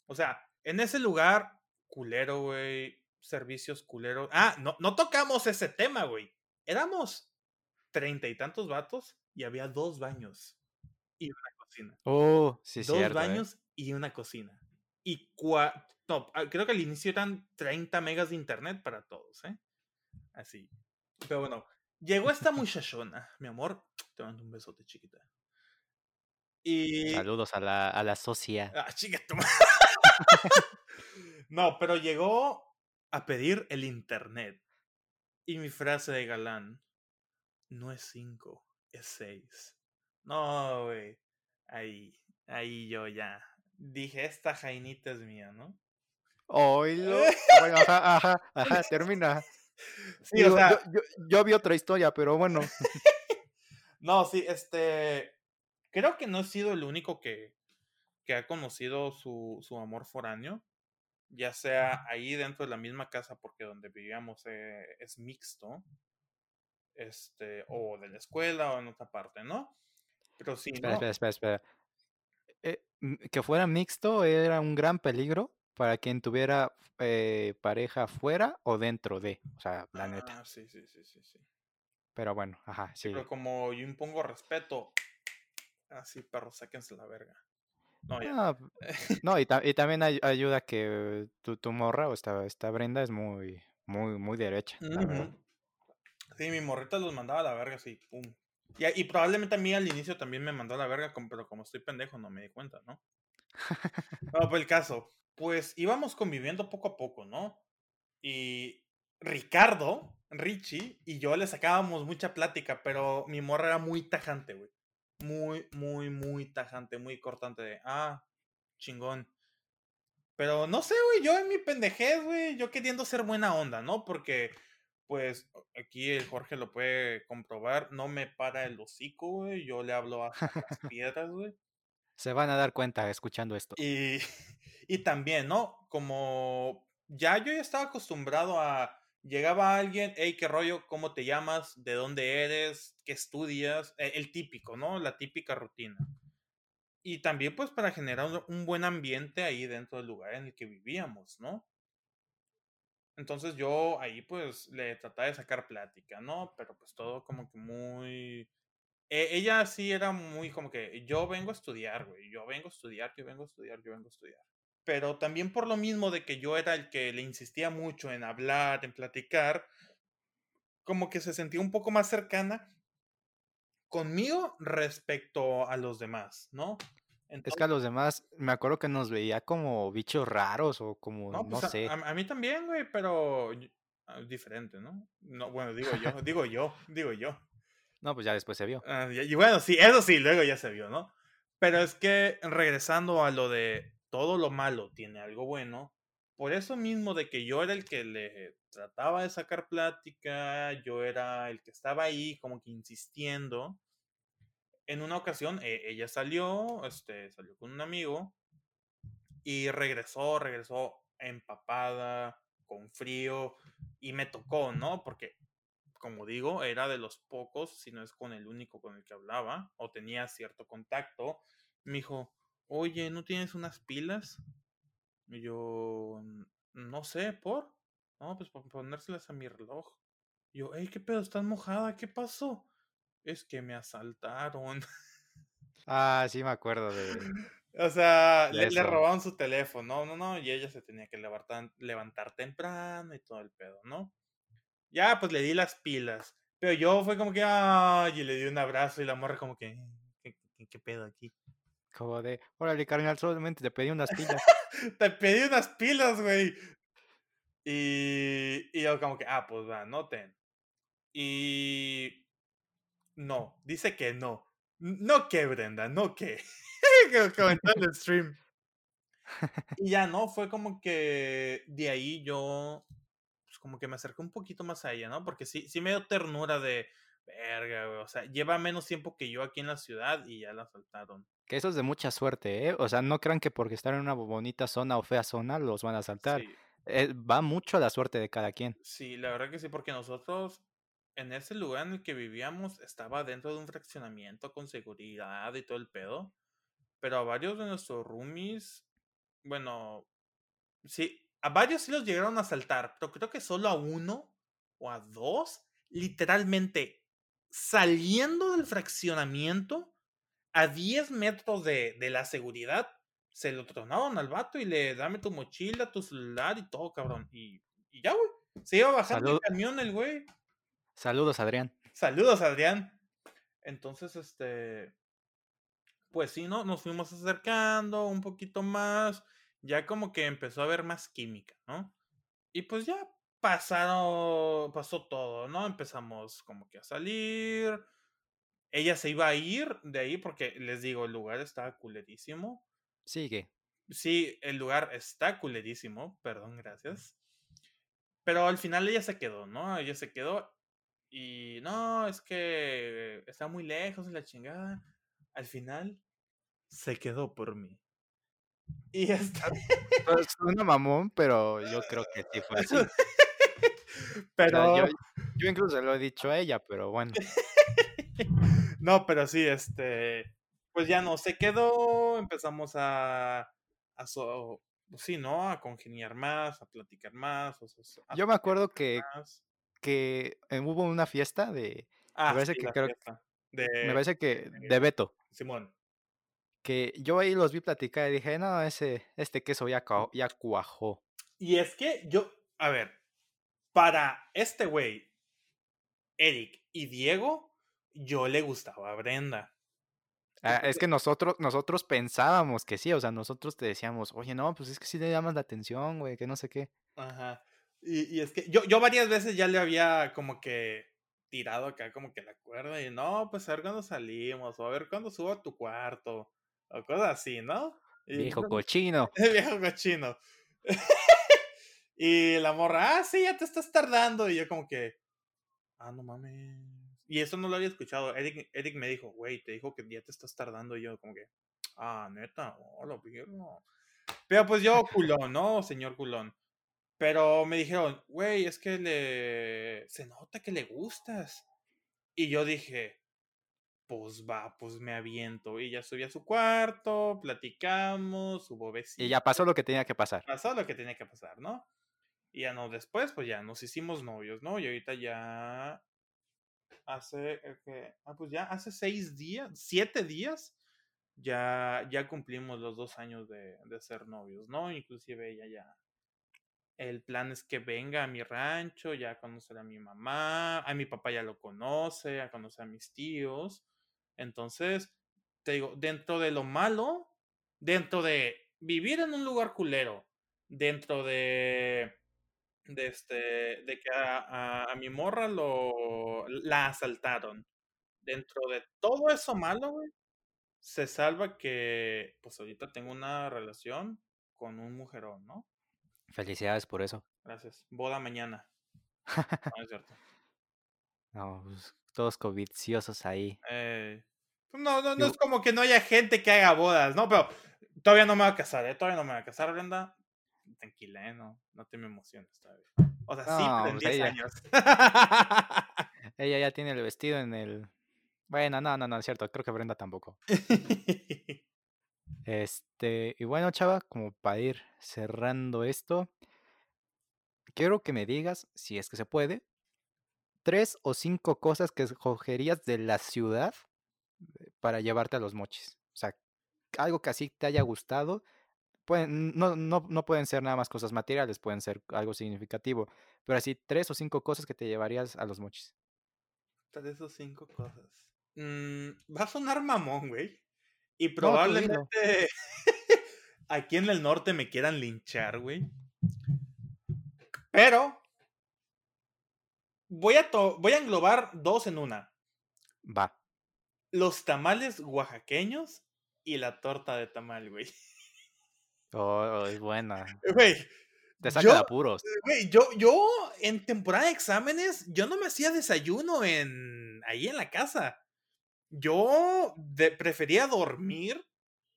S2: O sea, en ese lugar, culero, güey, servicios culeros. Ah, no, no tocamos ese tema, güey. Éramos treinta y tantos vatos y había dos baños y una
S1: Oh, sí,
S2: Dos
S1: ¿eh?
S2: baños y una cocina. Y no, ah, creo que al inicio eran 30 megas de internet para todos, ¿eh? Así. Pero bueno, llegó esta muchachona, mi amor, te mando un besote, chiquita. Y...
S1: Saludos a la, a la socia.
S2: Ah, chica, no, pero llegó a pedir el internet. Y mi frase de galán, no es 5, es 6. No, güey. Ahí, ahí yo ya dije, esta jainita es mía, ¿no?
S1: Oilo. bueno, ajá, ajá, ajá, termina. Sí, o sea, yo, vi otra historia, pero bueno.
S2: no, sí, este. Creo que no he sido el único que, que ha conocido su, su amor foráneo. Ya sea ahí dentro de la misma casa, porque donde vivíamos eh, es mixto. Este, o de la escuela o en otra parte, ¿no? Pero sí,
S1: espera, espera, espera, eh, que fuera mixto era un gran peligro para quien tuviera eh, pareja fuera o dentro de, o sea, la neta.
S2: Ah, sí, sí, sí, sí, sí.
S1: Pero bueno, ajá, sí.
S2: Pero como yo impongo respeto, así, perros, sáquense la verga.
S1: No, ya. no y, también ayuda que tu, tu morra o esta, esta Brenda es muy, muy, muy derecha.
S2: Sí, mi morrita los mandaba a la verga, así, pum, y, probablemente a mí al inicio también me mandó a la verga, pero como estoy pendejo no me di cuenta, ¿no? no, pues el caso. Pues íbamos conviviendo poco a poco, ¿no? Y Ricardo, Richie y yo le sacábamos mucha plática, pero mi morra era muy tajante, güey. Muy, muy, muy tajante, muy cortante de, ah, chingón. Pero no sé, güey, yo en mi pendejez, güey, yo queriendo ser buena onda, ¿no? Porque pues aquí el Jorge lo puede comprobar, no me para el hocico, güey, yo le hablo a las piedras, güey.
S1: Se van a dar cuenta escuchando esto.
S2: Y, y también, ¿no? Como ya yo ya estaba acostumbrado a llegaba alguien, hey, qué rollo, cómo te llamas, de dónde eres, qué estudias, e, el típico, ¿no? La típica rutina. Y también pues para generar un buen ambiente ahí dentro del lugar en el que vivíamos, ¿no? Entonces yo ahí pues le trataba de sacar plática, ¿no? Pero pues todo como que muy... E, ella sí era muy como que yo vengo a estudiar, güey, yo vengo a estudiar, yo vengo a estudiar, yo vengo a estudiar. Pero también por lo mismo de que yo era el que le insistía mucho en hablar, en platicar, como que se sentía un poco más cercana conmigo respecto a los demás, ¿no?
S1: es que a los demás, me acuerdo que nos veía como bichos raros o como, no, pues sé.
S2: A, mí también, güey, pero ah, diferente, ¿no? No, bueno, digo yo, digo yo, digo yo.
S1: No, pues ya después se vio.
S2: Ah, y bueno, sí, eso sí, luego ya se vio, ¿no? Pero es que regresando a lo de todo lo malo tiene algo bueno, por eso mismo de que yo era el que le trataba de sacar plática, yo era el que estaba ahí como que insistiendo, en una ocasión eh, ella salió, este, salió con un amigo y regresó, regresó empapada, con frío y me tocó, ¿no? Porque, como digo, era de los pocos, si no es con el único con el que hablaba o tenía cierto contacto. Me dijo, oye, ¿no tienes unas pilas? Y yo, no sé, ¿por? No, pues para ponérselas a mi reloj. Y yo, hey, ¿qué pedo? ¿Estás mojada? ¿Qué pasó? es que me asaltaron.
S1: Ah, sí me acuerdo de...
S2: O sea, le, robaron su teléfono, no, no, no, y ella se tenía que levantar, levantar temprano y todo el pedo, ¿no? Ya, pues le di las pilas, pero yo fue como que, ay, y le di un abrazo y la morra como que, ¿qué, pedo aquí?
S1: Como de, órale, carnal, solamente te pedí unas pilas.
S2: te pedí unas pilas, güey. Y, y yo como que, ah, pues va, no ten. Y no, dice que no. No que, Brenda, no que. comentó en el stream. Y ya no, fue como que de ahí yo, pues como que me acerqué un poquito más a ella, ¿no? Porque sí, sí me dio ternura de, verga, güey. O sea, lleva menos tiempo que yo aquí en la ciudad y ya la asaltaron.
S1: Que eso es de mucha suerte, ¿eh? O sea, no crean que porque están en una bonita zona o fea zona los van a asaltar. Eh, va mucho la suerte de cada quien.
S2: Sí, la verdad que sí, porque nosotros en ese lugar en el que vivíamos estaba dentro de un fraccionamiento con seguridad y todo el pedo. Pero a varios de nuestros roomies, bueno, sí, a varios sí los llegaron a asaltar, pero creo que solo a uno o a dos, literalmente saliendo del fraccionamiento a 10 metros de, de la seguridad, se lo tronaron al vato y le dame tu mochila, tu celular y todo, cabrón. Y, y ya, güey. Se iba bajando el camión el güey.
S1: Saludos, Adrián.
S2: Saludos, Adrián. Entonces, este, pues sí, ¿no? Nos fuimos acercando un poquito más, ya como que empezó a haber más química, ¿no? Y pues ya pasaron, pasó todo, ¿no? Empezamos como que a salir. Ella se iba a ir de ahí porque les digo, el lugar estaba culerísimo.
S1: Sigue.
S2: Sí, el lugar está culerísimo, perdón, gracias. Pero al final ella se quedó, ¿no? Ella se quedó y no, es que está muy lejos la chingada. Al final, se quedó por mí. Y está.
S1: Suena mamón, pero yo creo que sí fue así.
S2: Pero.
S1: yo, yo, incluso lo he dicho a ella, pero bueno.
S2: no, pero sí, este. Pues ya no se quedó. Empezamos a. a sí, ¿no? A congeniar más, a platicar más.
S1: yo me acuerdo que que eh, hubo una fiesta de.
S2: Ah, me parece que creo, de,
S1: me parece que de Beto.
S2: Simón.
S1: Que yo ahí los vi platicar y dije, no, ese, este queso ya, ya cuajó.
S2: Y es que yo, a ver, para este güey, Eric y Diego, yo le gustaba a Brenda.
S1: Ah, es que nosotros, nosotros pensábamos que sí, o sea, nosotros te decíamos, oye, no, pues es que sí le llamas la atención, güey, que no sé qué.
S2: Ajá. Y, es que yo, yo varias veces ya le había como que tirado acá como que la cuerda y no, pues a ver cuándo salimos o a ver cuándo subo a tu cuarto o cosas así, ¿no?
S1: viejo cochino.
S2: viejo cochino. Y la morra, ah, sí, ya te estás tardando. Y yo como que, ah, no mames. Y eso no lo había escuchado. Eric, Eric me dijo, güey, te dijo que ya te estás tardando. Y yo como que, ah, neta, oh, lo Pero pues yo culón, ¿no? Señor culón. Pero me dijeron, güey, es que le. Se nota que le gustas. Y yo dije, pues va, pues me aviento. Y ya subí a su cuarto, platicamos, hubo
S1: Y ya pasó lo que tenía que pasar.
S2: Pasó lo que tenía que pasar, ¿no? Y ya no, después, pues ya nos hicimos novios, ¿no? Y ahorita ya. Hace. Eh, ah, pues ya hace seis días, siete días, ya, ya cumplimos los dos años de, de ser novios, ¿no? Inclusive ella ya. El plan es que venga a mi rancho, ya conocer a mi mamá, a mi papá ya lo conoce, a conocer a mis tíos. Entonces, te digo, dentro de lo malo, dentro de vivir en un lugar culero, dentro de, de este, de que a, a, mi morra lo, la asaltaron, dentro de todo eso malo, güey, se salva que, pues ahorita tengo una relación con un mujerón, ¿no?
S1: Felicidades por eso.
S2: Gracias. Boda mañana. No es cierto.
S1: No, pues, todos coviciosos ahí.
S2: Eh, pues, no, no, no es como que no haya gente que haga bodas, ¿no? Pero todavía no me voy a casar, ¿eh? Todavía no me voy a casar, Brenda. Tranquila, ¿eh? No, no te me emociones todavía. O sea, sí, pero en 10
S1: ella,
S2: años.
S1: ella ya tiene el vestido en el. Bueno, no, no, no, es cierto. Creo que Brenda tampoco. este, y bueno, chava, como para ir cerrando esto, quiero que me digas, si es que se puede, tres o cinco cosas que escogerías de la ciudad eh, para llevarte a los mochis. O sea, algo que así te haya gustado. Pueden, no, no, no pueden ser nada más cosas materiales, pueden ser algo significativo. Pero así, tres o cinco cosas que te llevarías a los mochis.
S2: Tres o cinco cosas. Mm, va a sonar mamón, güey. Y probablemente aquí en el norte me quieran linchar, güey. Pero voy a, voy a englobar dos en una.
S1: Va.
S2: Los tamales oaxaqueños y la torta de tamal, güey.
S1: Oh, es buena.
S2: Güey.
S1: Te saca de apuros.
S2: Güey, yo, yo en temporada de exámenes, yo no me hacía desayuno en ahí en la casa. Yo prefería dormir,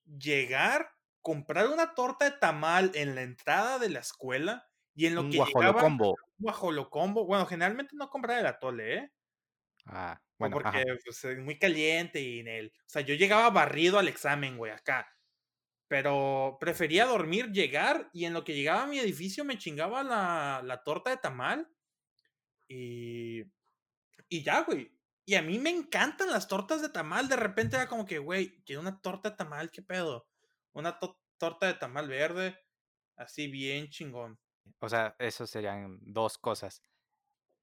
S2: llegar, comprar una torta de tamal en la entrada de la escuela y en lo que llegaba,
S1: combo.
S2: combo. Bueno, generalmente no compraba el atole, ¿eh?
S1: Ah, bueno.
S2: Porque pues, es muy caliente y en el. O sea, yo llegaba barrido al examen, güey, acá. Pero prefería dormir, llegar y en lo que llegaba a mi edificio me chingaba la, la torta de tamal. Y. Y ya, güey. Y a mí me encantan las tortas de tamal. De repente era como que, güey, quiero una torta de tamal, ¿qué pedo? Una torta de tamal verde, así bien chingón.
S1: O sea, eso serían dos cosas.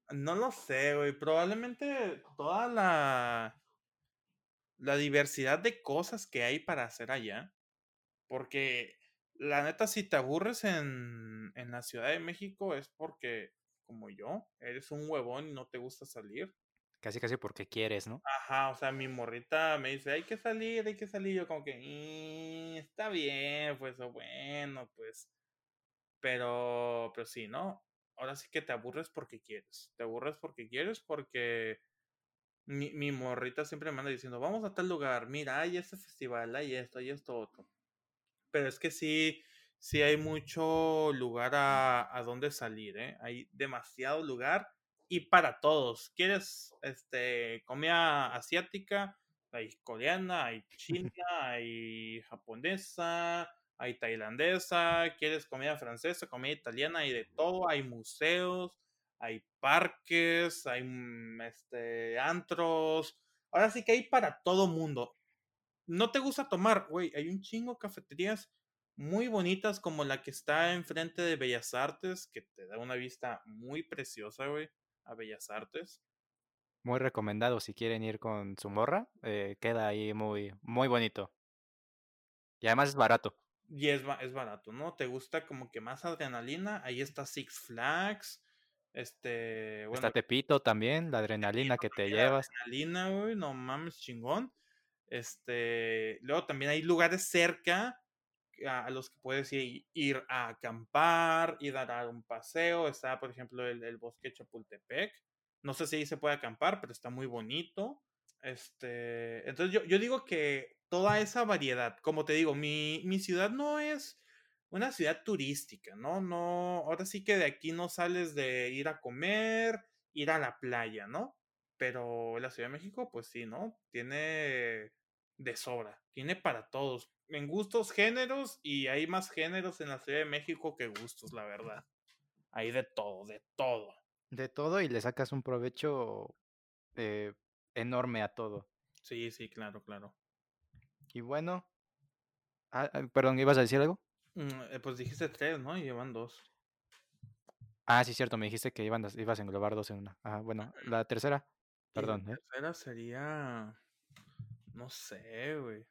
S2: No lo sé, güey. Probablemente toda la. La diversidad de cosas que hay para hacer allá. Porque la neta, si te aburres en, en la Ciudad de México es porque, como yo, eres un huevón y no te gusta salir.
S1: Casi, casi porque quieres, ¿no?
S2: Ajá, o sea, mi morrita me dice, hay que salir, hay que salir. Yo como que, mm, está bien, pues, o bueno, pues. Pero, pero sí, ¿no? Ahora sí que te aburres porque quieres. Te aburres porque quieres porque mi, mi morrita siempre me anda diciendo, vamos a tal lugar, mira, hay este festival, hay esto, hay esto otro. Pero es que sí, sí hay mucho lugar a, a donde salir, ¿eh? Hay demasiado lugar y para todos. ¿Quieres este, comida asiática? Hay coreana, hay china, hay japonesa, hay tailandesa. ¿Quieres comida francesa, comida italiana? Hay de todo. Hay museos, hay parques, hay mm, este, antros. Ahora sí que hay para todo mundo. ¿No te gusta tomar? Güey, hay un chingo de cafeterías muy bonitas como la que está enfrente de Bellas Artes, que te da una vista muy preciosa, güey a Bellas Artes.
S1: Muy recomendado si quieren ir con su morra. Eh, queda ahí muy, muy bonito. Y además es barato.
S2: Y es, es barato, ¿no? ¿Te gusta como que más adrenalina? Ahí está Six Flags. Este.
S1: Bueno, está Tepito también, la adrenalina que te llevas.
S2: Adrenalina, güey, no mames, chingón. Este. Luego también hay lugares cerca a, los que puedes ir, ir, a acampar, ir a dar un paseo. Está, por ejemplo, el, el bosque Chapultepec. No sé si ahí se puede acampar, pero está muy bonito. Este, entonces yo, yo digo que toda esa variedad, como te digo, mi, mi ciudad no es una ciudad turística, ¿no? No, ahora sí que de aquí no sales de ir a comer, ir a la playa, ¿no? Pero la Ciudad de México, pues sí, ¿no? Tiene de sobra, tiene para todos, en gustos, géneros, y hay más géneros en la Ciudad de México que gustos, la verdad. Hay de todo, de todo.
S1: De todo y le sacas un provecho eh, enorme a todo.
S2: Sí, sí, claro, claro.
S1: Y bueno, ah, ah, perdón, ¿ibas a decir algo?
S2: Mm, eh, pues dijiste tres, ¿no? Y llevan dos.
S1: Ah, sí, cierto, me dijiste que iban, ibas a englobar dos en una. Ah, bueno, la tercera, perdón.
S2: La
S1: ¿eh?
S2: tercera sería. No sé, güey.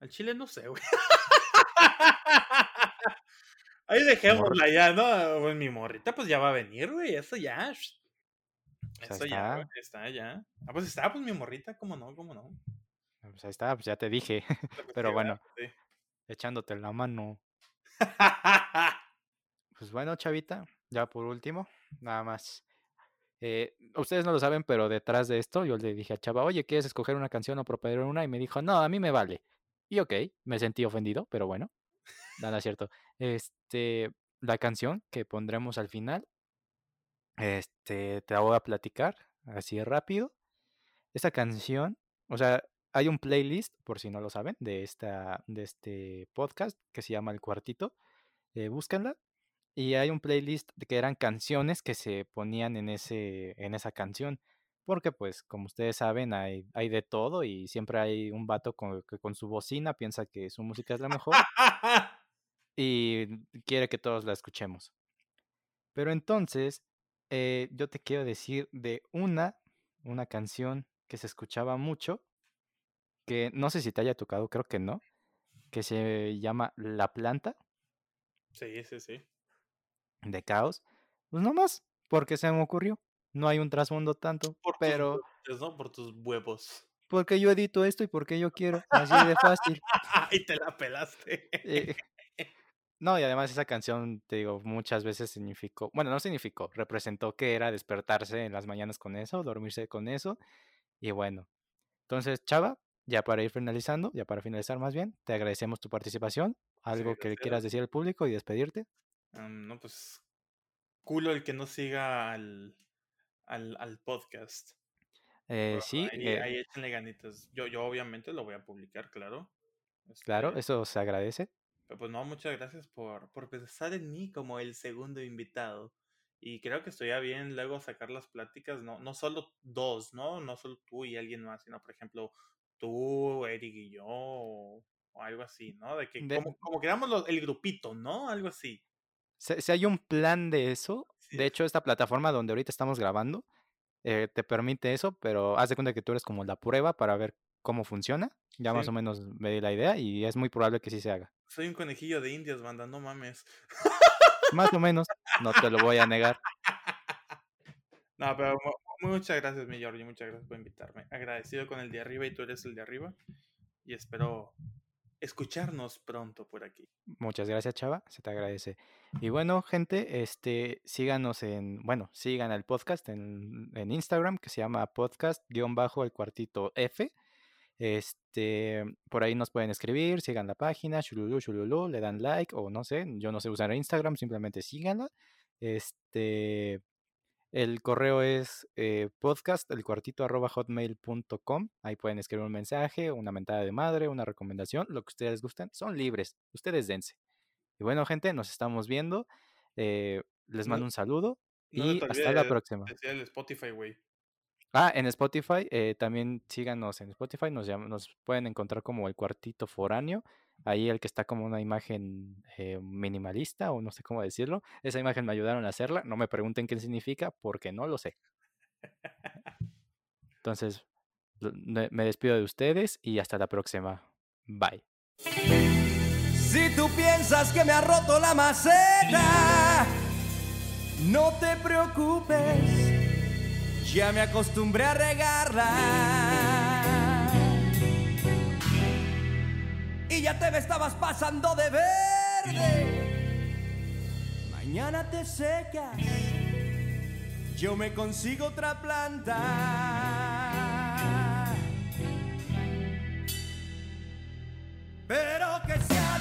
S2: Al chile no sé, güey. Ahí dejémosla ya, ¿no? Pues mi morrita, pues ya va a venir, güey. Eso ya. Eso ya, güey, está ya. Ah, pues está, pues mi morrita, ¿cómo no? ¿Cómo no?
S1: Pues ahí está, pues ya te dije.
S2: Pues
S1: Pero bueno, echándote la mano. Pues bueno, chavita, ya por último, nada más. Eh, ustedes no lo saben, pero detrás de esto yo le dije a Chava, oye, ¿quieres escoger una canción o proponer una? Y me dijo, no, a mí me vale. Y ok, me sentí ofendido, pero bueno, nada cierto. Este, la canción que pondremos al final, este, te la voy a platicar así rápido. Esta canción, o sea, hay un playlist, por si no lo saben, de, esta, de este podcast que se llama El Cuartito. Eh. Y hay un playlist que eran canciones que se ponían en, ese, en esa canción. Porque pues, como ustedes saben, hay, hay de todo y siempre hay un vato con, que con su bocina piensa que su música es la mejor y quiere que todos la escuchemos. Pero entonces, eh, yo te quiero decir de una, una canción que se escuchaba mucho, que no sé si te haya tocado, creo que no, que se llama La Planta
S2: Sí, sí, sí.
S1: De Caos. Pues no más, porque se me ocurrió. No hay un trasfondo tanto,
S2: Por
S1: pero
S2: tus ¿no? Por tus huevos.
S1: porque yo edito esto y porque yo quiero, así de fácil.
S2: y te la pelaste.
S1: Eh, no, y además esa canción, te digo, muchas veces significó, bueno, no significó, representó que era despertarse en las mañanas con eso, dormirse con eso, y bueno. Entonces, Chava, ya para ir finalizando, ya para finalizar más bien, te agradecemos tu participación, algo que le quieras decir al público y despedirte.
S2: Um, no, pues. Culo el que no siga al, al, al podcast.
S1: Eh, sí,
S2: ahí,
S1: eh,
S2: ahí échenle ganitas. Yo, yo obviamente lo voy a publicar, claro.
S1: claro,
S2: Este,
S1: eso se agradece.
S2: Pero pues no, muchas gracias por, por pensar en mí como el segundo invitado. Y creo que estaría bien luego sacar las pláticas, no, no solo dos, ¿no? No solo tú y alguien más, sino por ejemplo tú, Eric y yo, o, o algo así, ¿no? De que
S1: De-
S2: como, como los- el grupito, ¿no? Algo así.
S1: Si, si hay un plan de eso,
S2: Sí,
S1: de hecho, esta plataforma donde ahorita estamos grabando eh, te permite eso, pero haz de cuenta que tú eres como la prueba para ver cómo funciona. Ya más o menos me di la idea y es muy probable que sí se haga.
S2: Soy un conejillo de indias, banda, no mames.
S1: Más o menos, no te lo voy a negar.
S2: No, pero mu- muchas gracias, mi Giorgio, muchas gracias por invitarme. Agradecido con el de arriba y tú eres el de arriba. Y espero escucharnos pronto por aquí.
S1: Muchas gracias, Chava, se te agradece. Y bueno, gente, este, síganos en, bueno, sigan el podcast en, en Instagram que se llama podcast-el cuartito F. Este, por ahí nos pueden escribir, sigan la página, shululu, shululu, le dan like o no sé, yo no sé usar Instagram, simplemente síganla. Este, el correo es eh, podcast, el cuartito arroba hotmail.com. Ahí pueden escribir un mensaje, una mentada de madre, una recomendación, lo que ustedes gusten. Son libres, ustedes dense. Y bueno, gente, nos estamos viendo. eh, les
S2: No-
S1: mando un saludo
S2: No
S1: y hasta la próxima.
S2: el Spotify, güey.
S1: Ah, en Spotify, eh, también síganos en Spotify, nos, llam- nos pueden encontrar como el cuartito foráneo, ahí el que está como una imagen eh, minimalista o no sé cómo decirlo, esa imagen me ayudaron a hacerla, no me pregunten qué significa porque no lo sé. Entonces, me despido de ustedes y hasta la próxima. Bye.
S3: Si tú piensas que me ha roto la maceta, no te preocupes, ya me acostumbré a regarla. Ya te me estabas pasando de verde. Mañana te secas, yo me consigo otra planta. Pero que sea